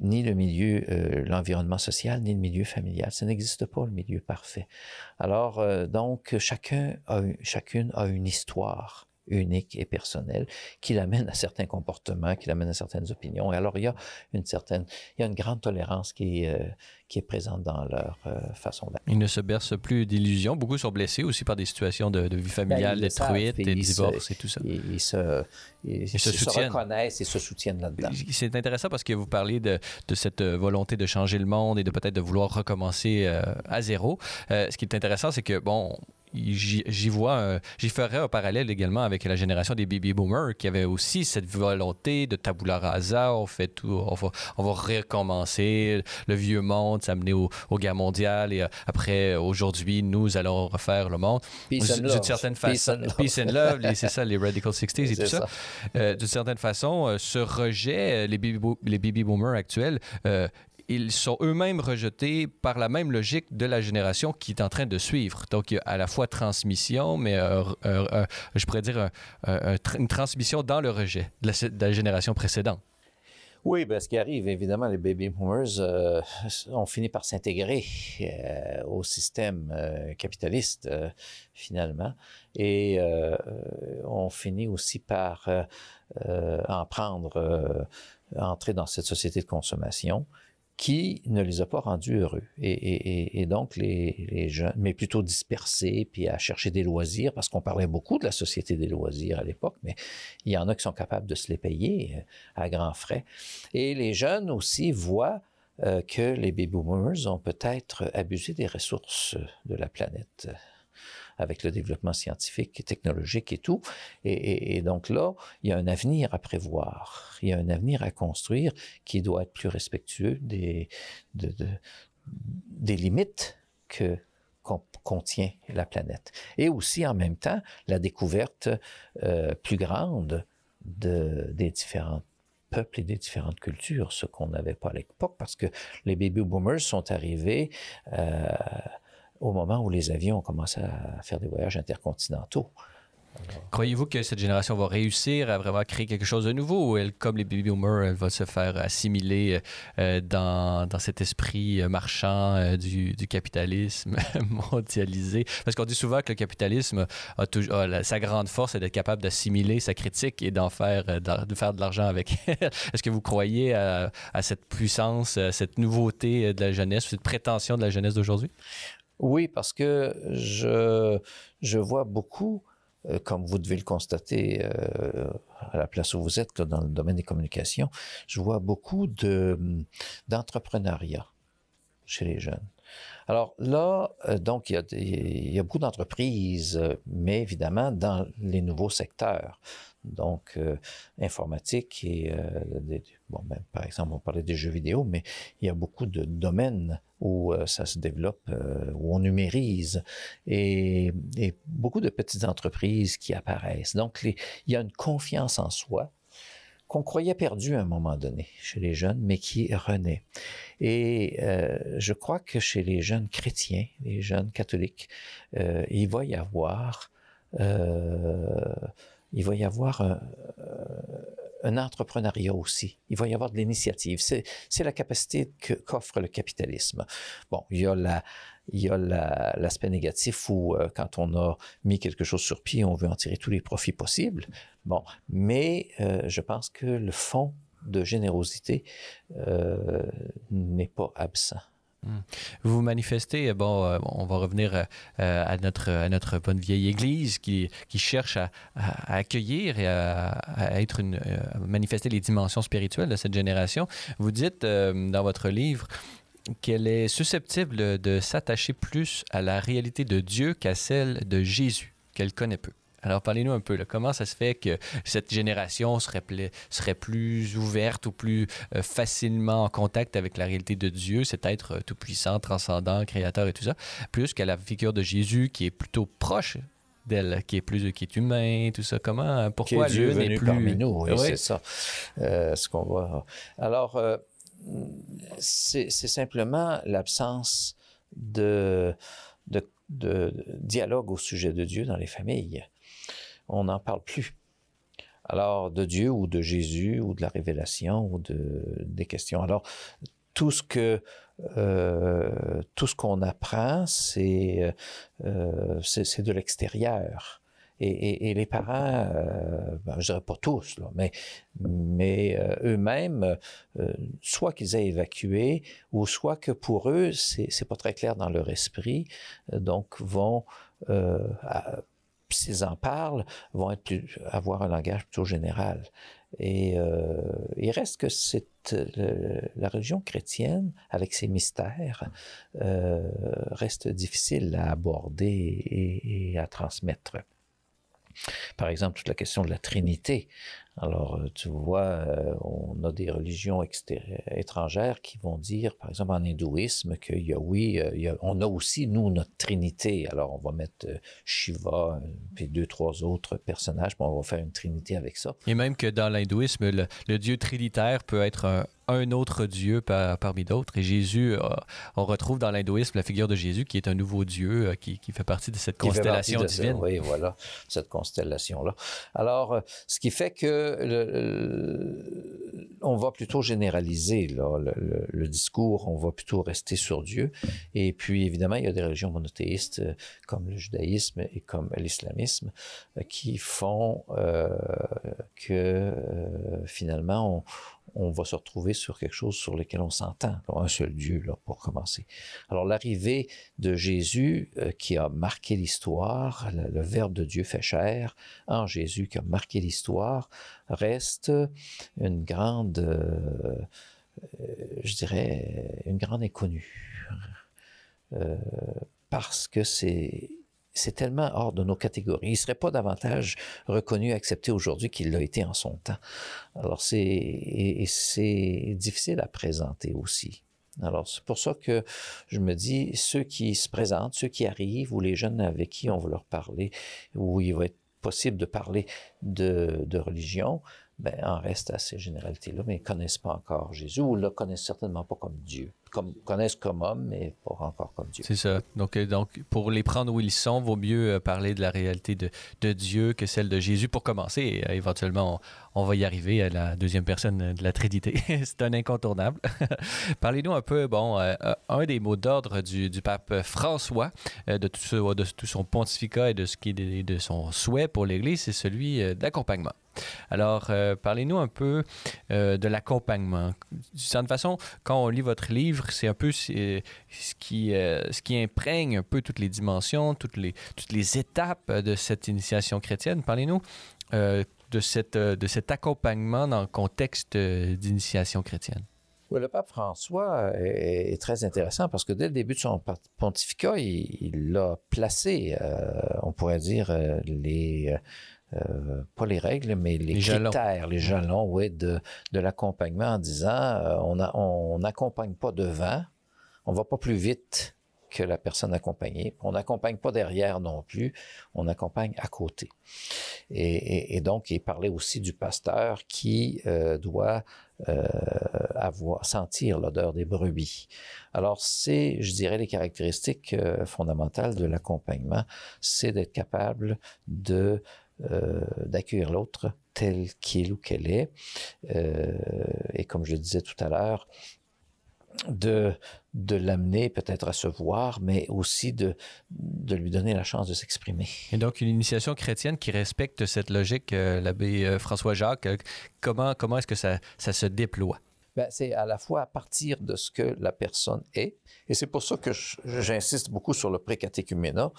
A: ni le milieu, euh, l'environnement social, ni le milieu familial. Ça n'existe pas, le milieu parfait. Alors, euh, donc, chacun a, chacune a une histoire unique et personnelle qui l'amène à certains comportements, qui l'amène à certaines opinions. Et alors, il y a une certaine, il y a une grande tolérance qui, euh, qui est présente dans leur euh, façon d'être.
B: Ils ne se bercent plus d'illusions. Beaucoup sont blessés aussi par des situations de, vie familiale ben, détruites, des divorces et tout ça.
A: Ils, se, ils, se, reconnaissent et se soutiennent là-dedans.
B: C'est intéressant parce que vous parlez de, de, cette volonté de changer le monde et de peut-être de vouloir recommencer euh, à zéro. ce qui est intéressant, c'est que, bon, j'y vois, j'y ferais un parallèle également avec la génération des baby boomers qui avait aussi cette volonté de tabula rasa, on fait tout, on va, on va recommencer, le vieux monde s'amener au, aux guerres mondiales et euh, après, aujourd'hui, nous allons refaire le monde. D'une certaine façon, peace and love, c'est ça, les Radical 60s et tout ça. Euh, D'une certaine façon, euh, ce rejet, les baby, les baby boomers actuels, ils sont eux-mêmes rejetés par la même logique de la génération qui est en train de suivre. Donc, il y a à la fois transmission, mais euh, euh, euh, je pourrais dire une transmission dans le rejet de la, génération précédente.
A: Oui, ben, ce qui arrive, évidemment, les baby boomers ont fini par s'intégrer au système capitaliste, finalement, et ont fini aussi par en prendre, entrer dans cette société de consommation qui ne les a pas rendus heureux. Et, donc, les, jeunes, mais plutôt dispersés, puis à chercher des loisirs, parce qu'on parlait beaucoup de la société des loisirs à l'époque, mais il y en a qui sont capables de se les payer euh, à grands frais. Et les jeunes aussi voient euh, que les baby boomers ont peut-être abusé des ressources de la planète avec le développement scientifique et technologique et tout. Et, donc là, il y a un avenir à prévoir, il y a un avenir à construire qui doit être plus respectueux des, des limites que contient la planète. Et aussi en même temps la découverte euh, plus grande de, des différents peuples et des différentes cultures, ce qu'on n'avait pas à l'époque, parce que les baby boomers sont arrivés euh, au moment où les avions ont commencé à faire des voyages intercontinentaux.
B: Croyez-vous que cette génération va réussir à vraiment créer quelque chose de nouveau ou elle, comme les baby boomers, elle va se faire assimiler euh, dans, dans, cet esprit euh, marchand euh, du, capitalisme mondialisé? Parce qu'on dit souvent que le capitalisme a, toujours, sa grande force d'être capable d'assimiler sa critique et d'en faire, de faire de l'argent avec elle. Est-ce que vous croyez à, à cette puissance, à cette nouveauté de la jeunesse, cette prétention de la jeunesse d'aujourd'hui?
A: Oui, parce que je, je vois beaucoup, euh, comme vous devez le constater euh, à la place où vous êtes, dans le domaine des communications, je vois beaucoup de, d'entrepreneuriat chez les jeunes. Alors là, euh, donc, il y a, il y a beaucoup d'entreprises, mais évidemment dans les nouveaux secteurs donc euh, informatique et euh, bon ben, par exemple on parlait des jeux vidéo mais il y a beaucoup de domaines où euh, ça se développe où on numérise et, beaucoup de petites entreprises qui apparaissent donc il y a une confiance en soi qu'on croyait perdue à un moment donné chez les jeunes, mais qui renaît. Et je crois que chez les jeunes chrétiens, les jeunes catholiques, il va y avoir il va y avoir un, un, entrepreneuriat aussi. Il va y avoir de l'initiative. C'est, la capacité qu'offre le capitalisme. Bon, il y a l'aspect négatif où euh, quand on a mis quelque chose sur pied, on veut en tirer tous les profits possibles. Bon, mais euh, je pense que le fond de générosité euh, n'est pas absent.
B: Hmm. Vous manifestez, bon, euh, on va revenir euh, à, notre, à notre bonne vieille Église qui, cherche à, accueillir et à, être euh, manifester les dimensions spirituelles de cette génération. Vous dites dans votre livre qu'elle est susceptible de s'attacher plus à la réalité de Dieu qu'à celle de Jésus, qu'elle connaît peu. Alors, parlez-nous un peu, là, comment ça se fait que cette génération serait, serait plus ouverte ou plus euh, facilement en contact avec la réalité de Dieu, cet être euh, tout-puissant, transcendant, créateur et tout ça, plus qu'à la figure de Jésus qui est plutôt proche d'elle, qui est plus qui est humain, tout ça? Comment, pourquoi
A: Dieu n'est plus parmi nous Oui, c'est ça. Euh, ce qu'on voit. Alors, c'est simplement l'absence de, de, de dialogue au sujet de Dieu dans les familles on n'en parle plus. Alors, de Dieu ou de Jésus ou de la révélation ou de, des questions. Alors, tout ce que euh, tout ce qu'on apprend, c'est euh, c'est de l'extérieur. Et, les parents, euh, ben, dirais pas tous, là, mais, mais euh, eux-mêmes, soit qu'ils aient évacué, ou soit que pour eux, c'est pas très clair dans leur esprit, donc vont s'ils en parlent, vont être avoir un langage plutôt général. Et euh, il reste que la religion chrétienne, avec ses mystères, euh, reste difficile à aborder et à transmettre. Par exemple, toute la question de la Trinité. Alors, euh, tu vois, euh, on a des religions étrangères qui vont dire, par exemple en hindouisme, qu'il y a, oui, euh, on a aussi, nous, notre Trinité. Alors, on va mettre Shiva, puis deux, trois autres personnages, puis on va faire une Trinité avec ça.
B: Et même que dans l'hindouisme, le, Dieu trinitaire peut être un, un autre Dieu parmi d'autres. Et Jésus, on retrouve dans l'hindouisme la figure de Jésus qui est un nouveau Dieu qui, qui fait partie de cette constellation divine.
A: oui, voilà, cette constellation-là. Alors, ce qui fait que on va plutôt généraliser le, discours, on va plutôt rester sur Dieu. Et puis, évidemment, il y a des religions monothéistes euh, comme le judaïsme et comme l'islamisme euh, qui font euh, que finalement, on, on va se retrouver sur quelque chose sur lequel on s'entend, un seul Dieu, là, pour commencer. Alors l'arrivée de Jésus euh, qui a marqué l'histoire, le, Verbe de Dieu fait chair, en Jésus qui a marqué l'histoire, reste une grande, euh, euh, je dirais, une grande inconnue. parce que c'est c'est tellement hors de nos catégories. Il ne serait pas davantage reconnu, accepté aujourd'hui qu'il l'a été en son temps. Alors, c'est, difficile à présenter aussi. Alors, c'est pour ça que je me dis, ceux qui se présentent, ceux qui arrivent, ou les jeunes avec qui on va leur parler, où il va être possible de parler de, de religion, ben, en reste à ces généralités-là, mais ils ne connaissent pas encore Jésus ou ne le connaissent certainement pas comme Dieu comme, connaissent comme homme, mais pas encore comme Dieu.
B: C'est ça. Donc, euh, donc, pour les prendre où ils sont, vaut mieux euh, parler de la réalité de, de Dieu que celle de Jésus pour commencer. Euh, éventuellement, on, va y arriver à la deuxième personne de la Trinité. C'est un incontournable. Parlez-nous un peu, bon, un des mots d'ordre du, du, pape François, de, tout de tout son pontificat et de, ce qui de, son souhait pour l'Église, c'est celui d'accompagnement. Alors, parlez-nous un peu de l'accompagnement. De certaine façon, quand on lit votre livre, c'est un peu ce qui, euh, ce qui imprègne un peu toutes les dimensions, toutes les, étapes de cette initiation chrétienne. Parlez-nous euh, euh, de cet accompagnement dans le contexte d'initiation chrétienne.
A: Oui, le pape François est, très intéressant parce que dès le début de son pontificat, il, a placé, on pourrait dire, les, euh, pas les règles, mais les, critères, les jalons, oui, de, de l'accompagnement en disant euh, on n'accompagne on pas devant, on va pas plus vite que la personne accompagnée. On n'accompagne pas derrière non plus, on accompagne à côté. Et, et, donc, il parlait aussi du pasteur qui euh, doit avoir, sentir l'odeur des brebis. Alors, c'est, je dirais, les caractéristiques fondamentales de l'accompagnement, c'est d'être capable de euh, d'accueillir l'autre tel qu'il ou qu'elle est. Euh, et comme je le disais tout à l'heure, de, de l'amener peut-être à se voir, mais aussi de, de lui donner la chance de s'exprimer.
B: Et donc, une initiation chrétienne qui respecte cette logique, euh, l'abbé François Jacques, comment, comment est-ce que ça, ça se déploie?
A: Ben, c'est à la fois à partir de ce que la personne est, et c'est pour ça que j'insiste beaucoup sur le pré-catéchuménat,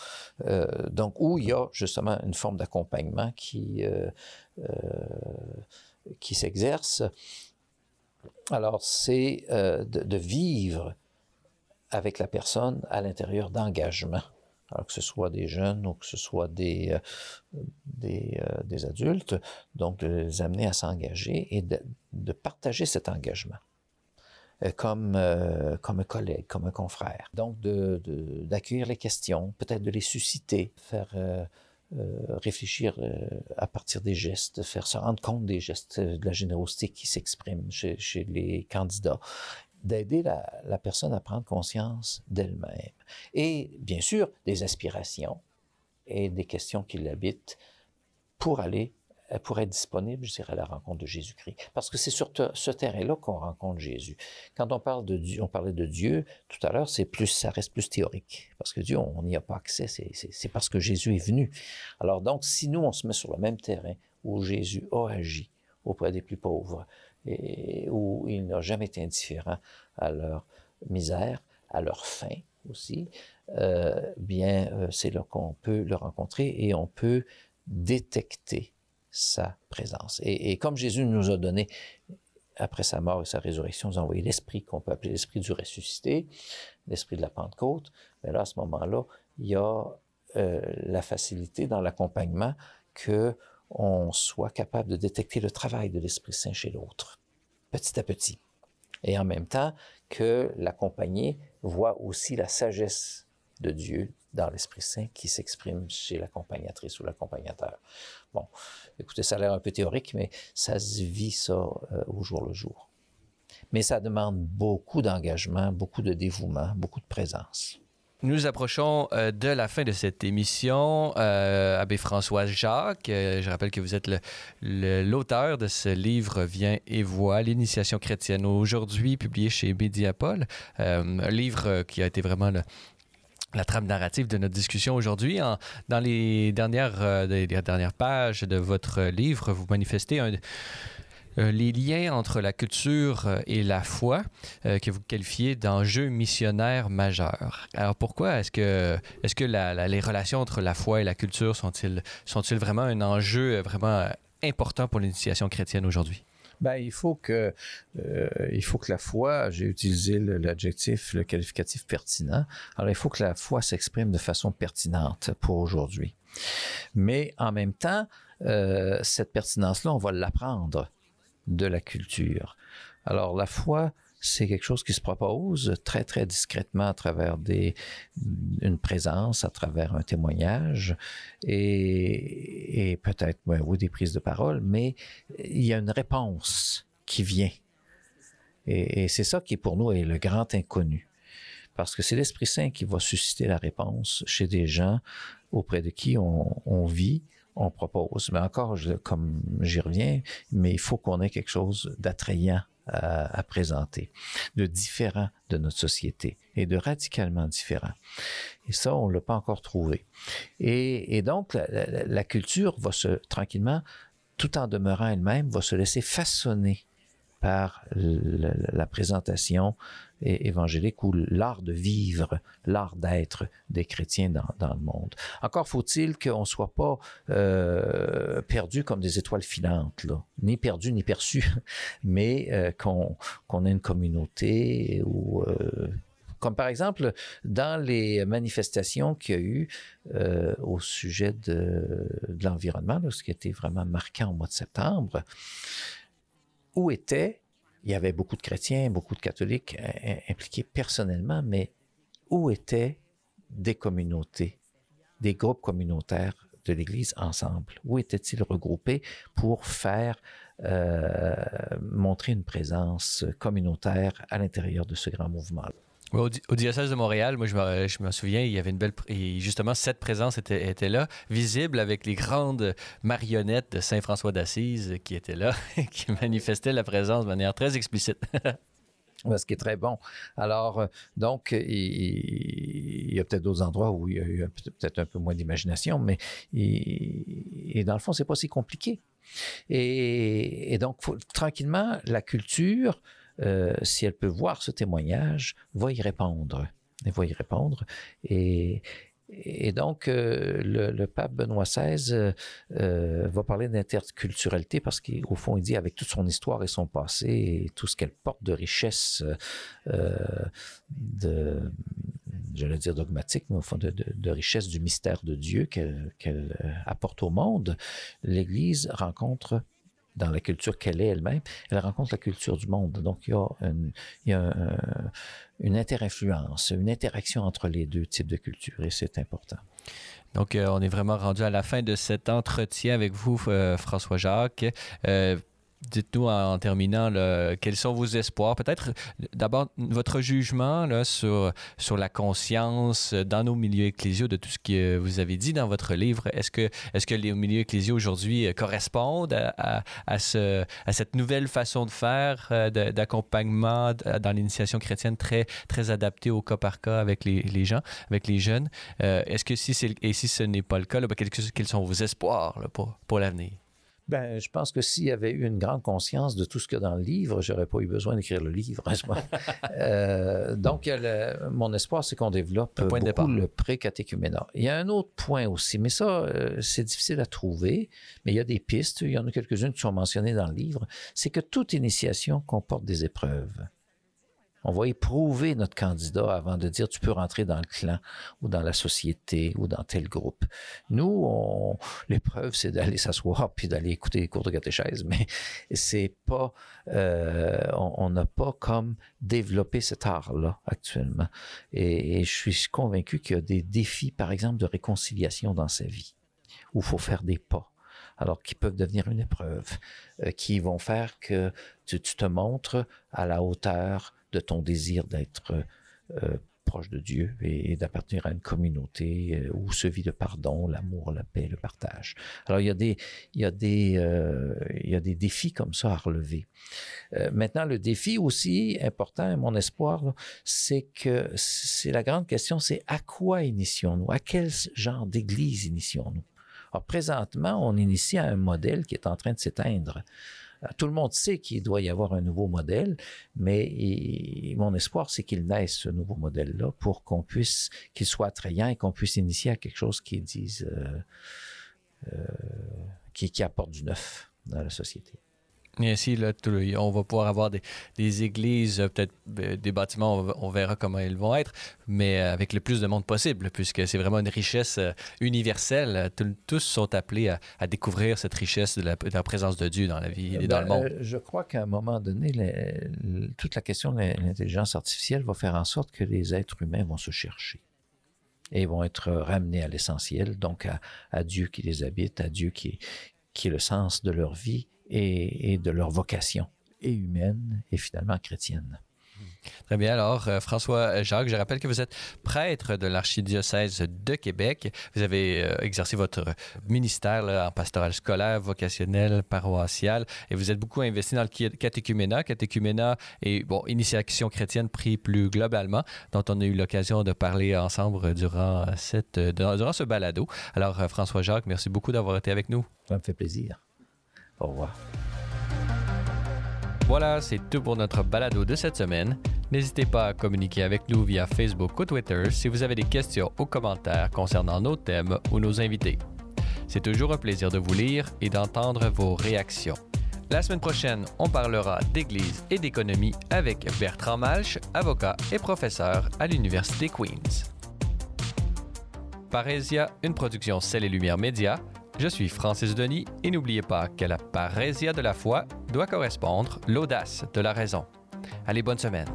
A: euh, donc où il y a justement une forme d'accompagnement qui, euh, euh, qui s'exerce. Alors, c'est de, de, vivre avec la personne à l'intérieur d'engagement. Alors que ce soit des jeunes ou que ce soit des, des, des, adultes, donc de les amener à s'engager et de, de, partager cet engagement comme, comme un collègue, comme un confrère. Donc d'accueillir de, les questions, peut-être de les susciter, faire euh, réfléchir euh, à partir des gestes, faire se rendre compte des gestes euh, de la générosité qui s'expriment chez, chez, les candidats, d'aider la, personne à prendre conscience d'elle-même. Et bien sûr, des aspirations et des questions qui l'habitent pour aller pour être disponible, je dirais, à la rencontre de Jésus-Christ. Parce que c'est sur ce terrain-là qu'on rencontre Jésus. Quand on parle de Dieu, on parlait de Dieu tout à l'heure, c'est plus, ça reste plus théorique. Parce que Dieu, on n'y a pas accès, c'est parce que Jésus est venu. Alors donc, si nous, on se met sur le même terrain où Jésus a agi auprès des plus pauvres et où il n'a jamais été indifférent à leur misère, à leur faim aussi, euh, bien, euh, c'est là qu'on peut le rencontrer et on peut détecter sa présence. Et, comme Jésus nous a donné, après sa mort et sa résurrection, nous a envoyé l'esprit qu'on peut appeler l'esprit du ressuscité, l'esprit de la Pentecôte, mais là, à ce moment-là, il y a euh, la facilité dans l'accompagnement que on soit capable de détecter le travail de l'Esprit Saint chez l'autre, petit à petit. Et en même temps que l'accompagné voit aussi la sagesse de Dieu dans l'Esprit Saint qui s'exprime chez l'accompagnatrice ou l'accompagnateur. Bon, écoutez, ça a l'air un peu théorique, mais ça se vit ça euh, au jour le jour. Mais ça demande beaucoup d'engagement, beaucoup de dévouement, beaucoup de présence.
B: Nous approchons euh, de la fin de cette émission. Euh, Abbé François Jacques, je rappelle que vous êtes l'auteur de ce livre Viens et vois, l'initiation chrétienne aujourd'hui, publié chez Mediapol. un livre qui a été vraiment la trame narrative de notre discussion aujourd'hui. Dans euh, les dernières pages de votre livre, vous manifestez un, euh, les liens entre la culture euh, et la foi que vous qualifiez d'enjeux missionnaires majeurs. Alors pourquoi est-ce que, les relations entre la foi et la culture sont-ils, vraiment un enjeu vraiment important pour l'initiation chrétienne aujourd'hui?
A: Ben, il faut que euh, faut que la foi, j'ai utilisé l'adjectif, le, qualificatif pertinent. Alors il faut que la foi s'exprime de façon pertinente pour aujourd'hui. Mais en même temps, euh, cette pertinence-là, on va l'apprendre de la culture. Alors la foi, c'est quelque chose qui se propose très, très discrètement à travers des, une présence, à travers un témoignage et, peut-être, oui, des prises de parole, mais il y a une réponse qui vient. Et, c'est ça qui, pour nous, est le grand inconnu. Parce que c'est l'Esprit Saint qui va susciter la réponse chez des gens auprès de qui on vit, on propose. Mais encore, comme j'y reviens, mais il faut qu'on ait quelque chose d'attrayant à, présenter, de différent de notre société et de radicalement différent. Et ça, on ne l'a pas encore trouvé. Et, donc, la, culture va se, tranquillement, tout en demeurant elle-même, va se laisser façonner par la présentation évangélique ou l'art de vivre, l'art d'être des chrétiens dans, le monde. Encore faut-il qu'on ne soit pas euh, perdu comme des étoiles filantes, ni perdu ni perçu, mais euh, qu'on ait une communauté ou euh, comme par exemple dans les manifestations qu'il y a eu euh, au sujet de, l'environnement, ce qui été vraiment marquant au mois de septembre, où était il y avait beaucoup de chrétiens, beaucoup de catholiques euh, impliqués personnellement, mais où étaient des communautés, des groupes communautaires de l'Église ensemble? Où étaient-ils regroupés pour faire euh, montrer une présence communautaire à l'intérieur de ce grand mouvement-là?
B: Au, diocèse de Montréal, moi, je me, souviens, il y avait une belle. Et justement, cette présence était, là, visible avec les grandes marionnettes de Saint François d'Assise qui étaient là, qui manifestaient la présence de manière très explicite.
A: ce qui est très bon. Alors, euh, donc, il, y a peut-être d'autres endroits où il y a eu peut-être un peu moins d'imagination, mais dans le fond, c'est pas si compliqué. Et, donc, tranquillement, la culture, euh, si elle peut voir ce témoignage, va y répondre. Va y répondre. Et, donc, euh, le, pape Benoît XVI euh va parler d'interculturalité parce qu'au fond, il dit, avec toute son histoire et son passé et tout ce qu'elle porte de richesse, euh, de, j'allais dire dogmatique, mais au fond de, richesse du mystère de Dieu qu'elle apporte au monde, l'Église rencontre dans la culture qu'elle est elle-même, elle rencontre la culture du monde. Donc, il y a une, il y a interinfluence, une interaction entre les deux types de cultures, et c'est important.
B: Donc, euh, on est vraiment rendu à la fin de cet entretien avec vous, euh, François Jacques. Euh, dites-nous en, terminant quels sont vos espoirs? Peut-être d'abord votre jugement là, sur, sur la conscience dans nos milieux ecclésiaux de tout ce que vous avez dit dans votre livre. Est-ce que, est que les milieux ecclésiaux aujourd'hui correspondent à, à, ce, à, cette nouvelle façon de faire euh, d'accompagnement dans l'initiation chrétienne très, très adaptée au cas par cas avec les, les gens, avec les jeunes? Euh, est-ce que si et si ce n'est pas le cas, ben, quels, quels, sont vos espoirs pour, pour l'avenir?
A: Ben, je pense que s'il y avait eu une grande conscience de tout ce qu'il y a dans le livre, j'aurais pas eu besoin d'écrire le livre. euh, donc, mon espoir, c'est qu'on développe beaucoup le pré-catéchuménat. Il y a un autre point aussi, mais ça, euh, c'est difficile à trouver, mais il y a des pistes. Il y en a quelques-unes qui sont mentionnées dans le livre. C'est que toute initiation comporte des épreuves. On va éprouver notre candidat avant de dire tu peux rentrer dans le clan ou dans la société ou dans tel groupe. Nous, l'épreuve, c'est d'aller s'asseoir puis d'aller écouter les cours de catéchèse, mais c'est pas, euh, on n'a pas comme développé cet art-là actuellement. Et, je suis convaincu qu'il y a des défis, par exemple, de réconciliation dans sa vie, où il faut faire des pas alors qui peuvent devenir une épreuve, euh, qui vont faire que tu, te montres à la hauteur de ton désir d'être euh, proche de Dieu et, d'appartenir à une communauté euh, où se vit le pardon, l'amour, la paix, le partage. Alors il y a des, il y a des, euh, il y a des défis comme ça à relever. maintenant, le défi aussi important, mon espoir, c'est que c'est la grande question, c'est à quoi initions-nous, à quel genre d'église initions-nous? Alors présentement, on initie à un modèle qui est en train de s'éteindre. Tout le monde sait qu'il doit y avoir un nouveau modèle, mais mon espoir, c'est qu'il naisse ce nouveau modèle-là pour qu'on puisse, qu'il soit attrayant et qu'on puisse initier à quelque chose qui dise, euh, euh, qui apporte du neuf dans la société.
B: Et ainsi, là, on va pouvoir avoir des, églises, euh, peut-être euh, des bâtiments, on, verra comment ils vont être, mais euh, avec le plus de monde possible, puisque c'est vraiment une richesse universelle. Tous sont appelés à, découvrir cette richesse de la, présence de Dieu dans la vie et dans le ben, monde.
A: je crois qu'à un moment donné, toute la question de l'intelligence artificielle va faire en sorte que les êtres humains vont se chercher et vont être ramenés à l'essentiel, donc à, Dieu qui les habite, à Dieu qui, qui est le sens de leur vie et, de leur vocation, et humaine et finalement chrétienne.
B: Très bien. Alors, euh, François Jacques, je rappelle que vous êtes prêtre de l'archidiocèse de Québec. Vous avez euh, exercé votre ministère en pastoral scolaire, vocationnel, paroissial, et vous êtes beaucoup investi dans le catéchuménat. Catéchuménat et, bon, initiation chrétienne pris plus globalement, dont on a eu l'occasion de parler ensemble durant, cette, durant ce balado. Alors, euh, François Jacques, merci beaucoup d'avoir été avec nous.
A: Ça me fait plaisir. Au revoir.
B: Voilà, c'est tout pour notre balado de cette semaine. N'hésitez pas à communiquer avec nous via Facebook ou Twitter si vous avez des questions ou commentaires concernant nos thèmes ou nos invités. C'est toujours un plaisir de vous lire et d'entendre vos réactions. La semaine prochaine, on parlera d'église et d'économie avec Bertrand Malch, avocat et professeur à l'Université Queen's. Parésia, une production Celle et Lumière Média, je suis Francis Denis et n'oubliez pas qu'à la parésia de la foi doit correspondre l'audace de la raison. Allez, bonne semaine.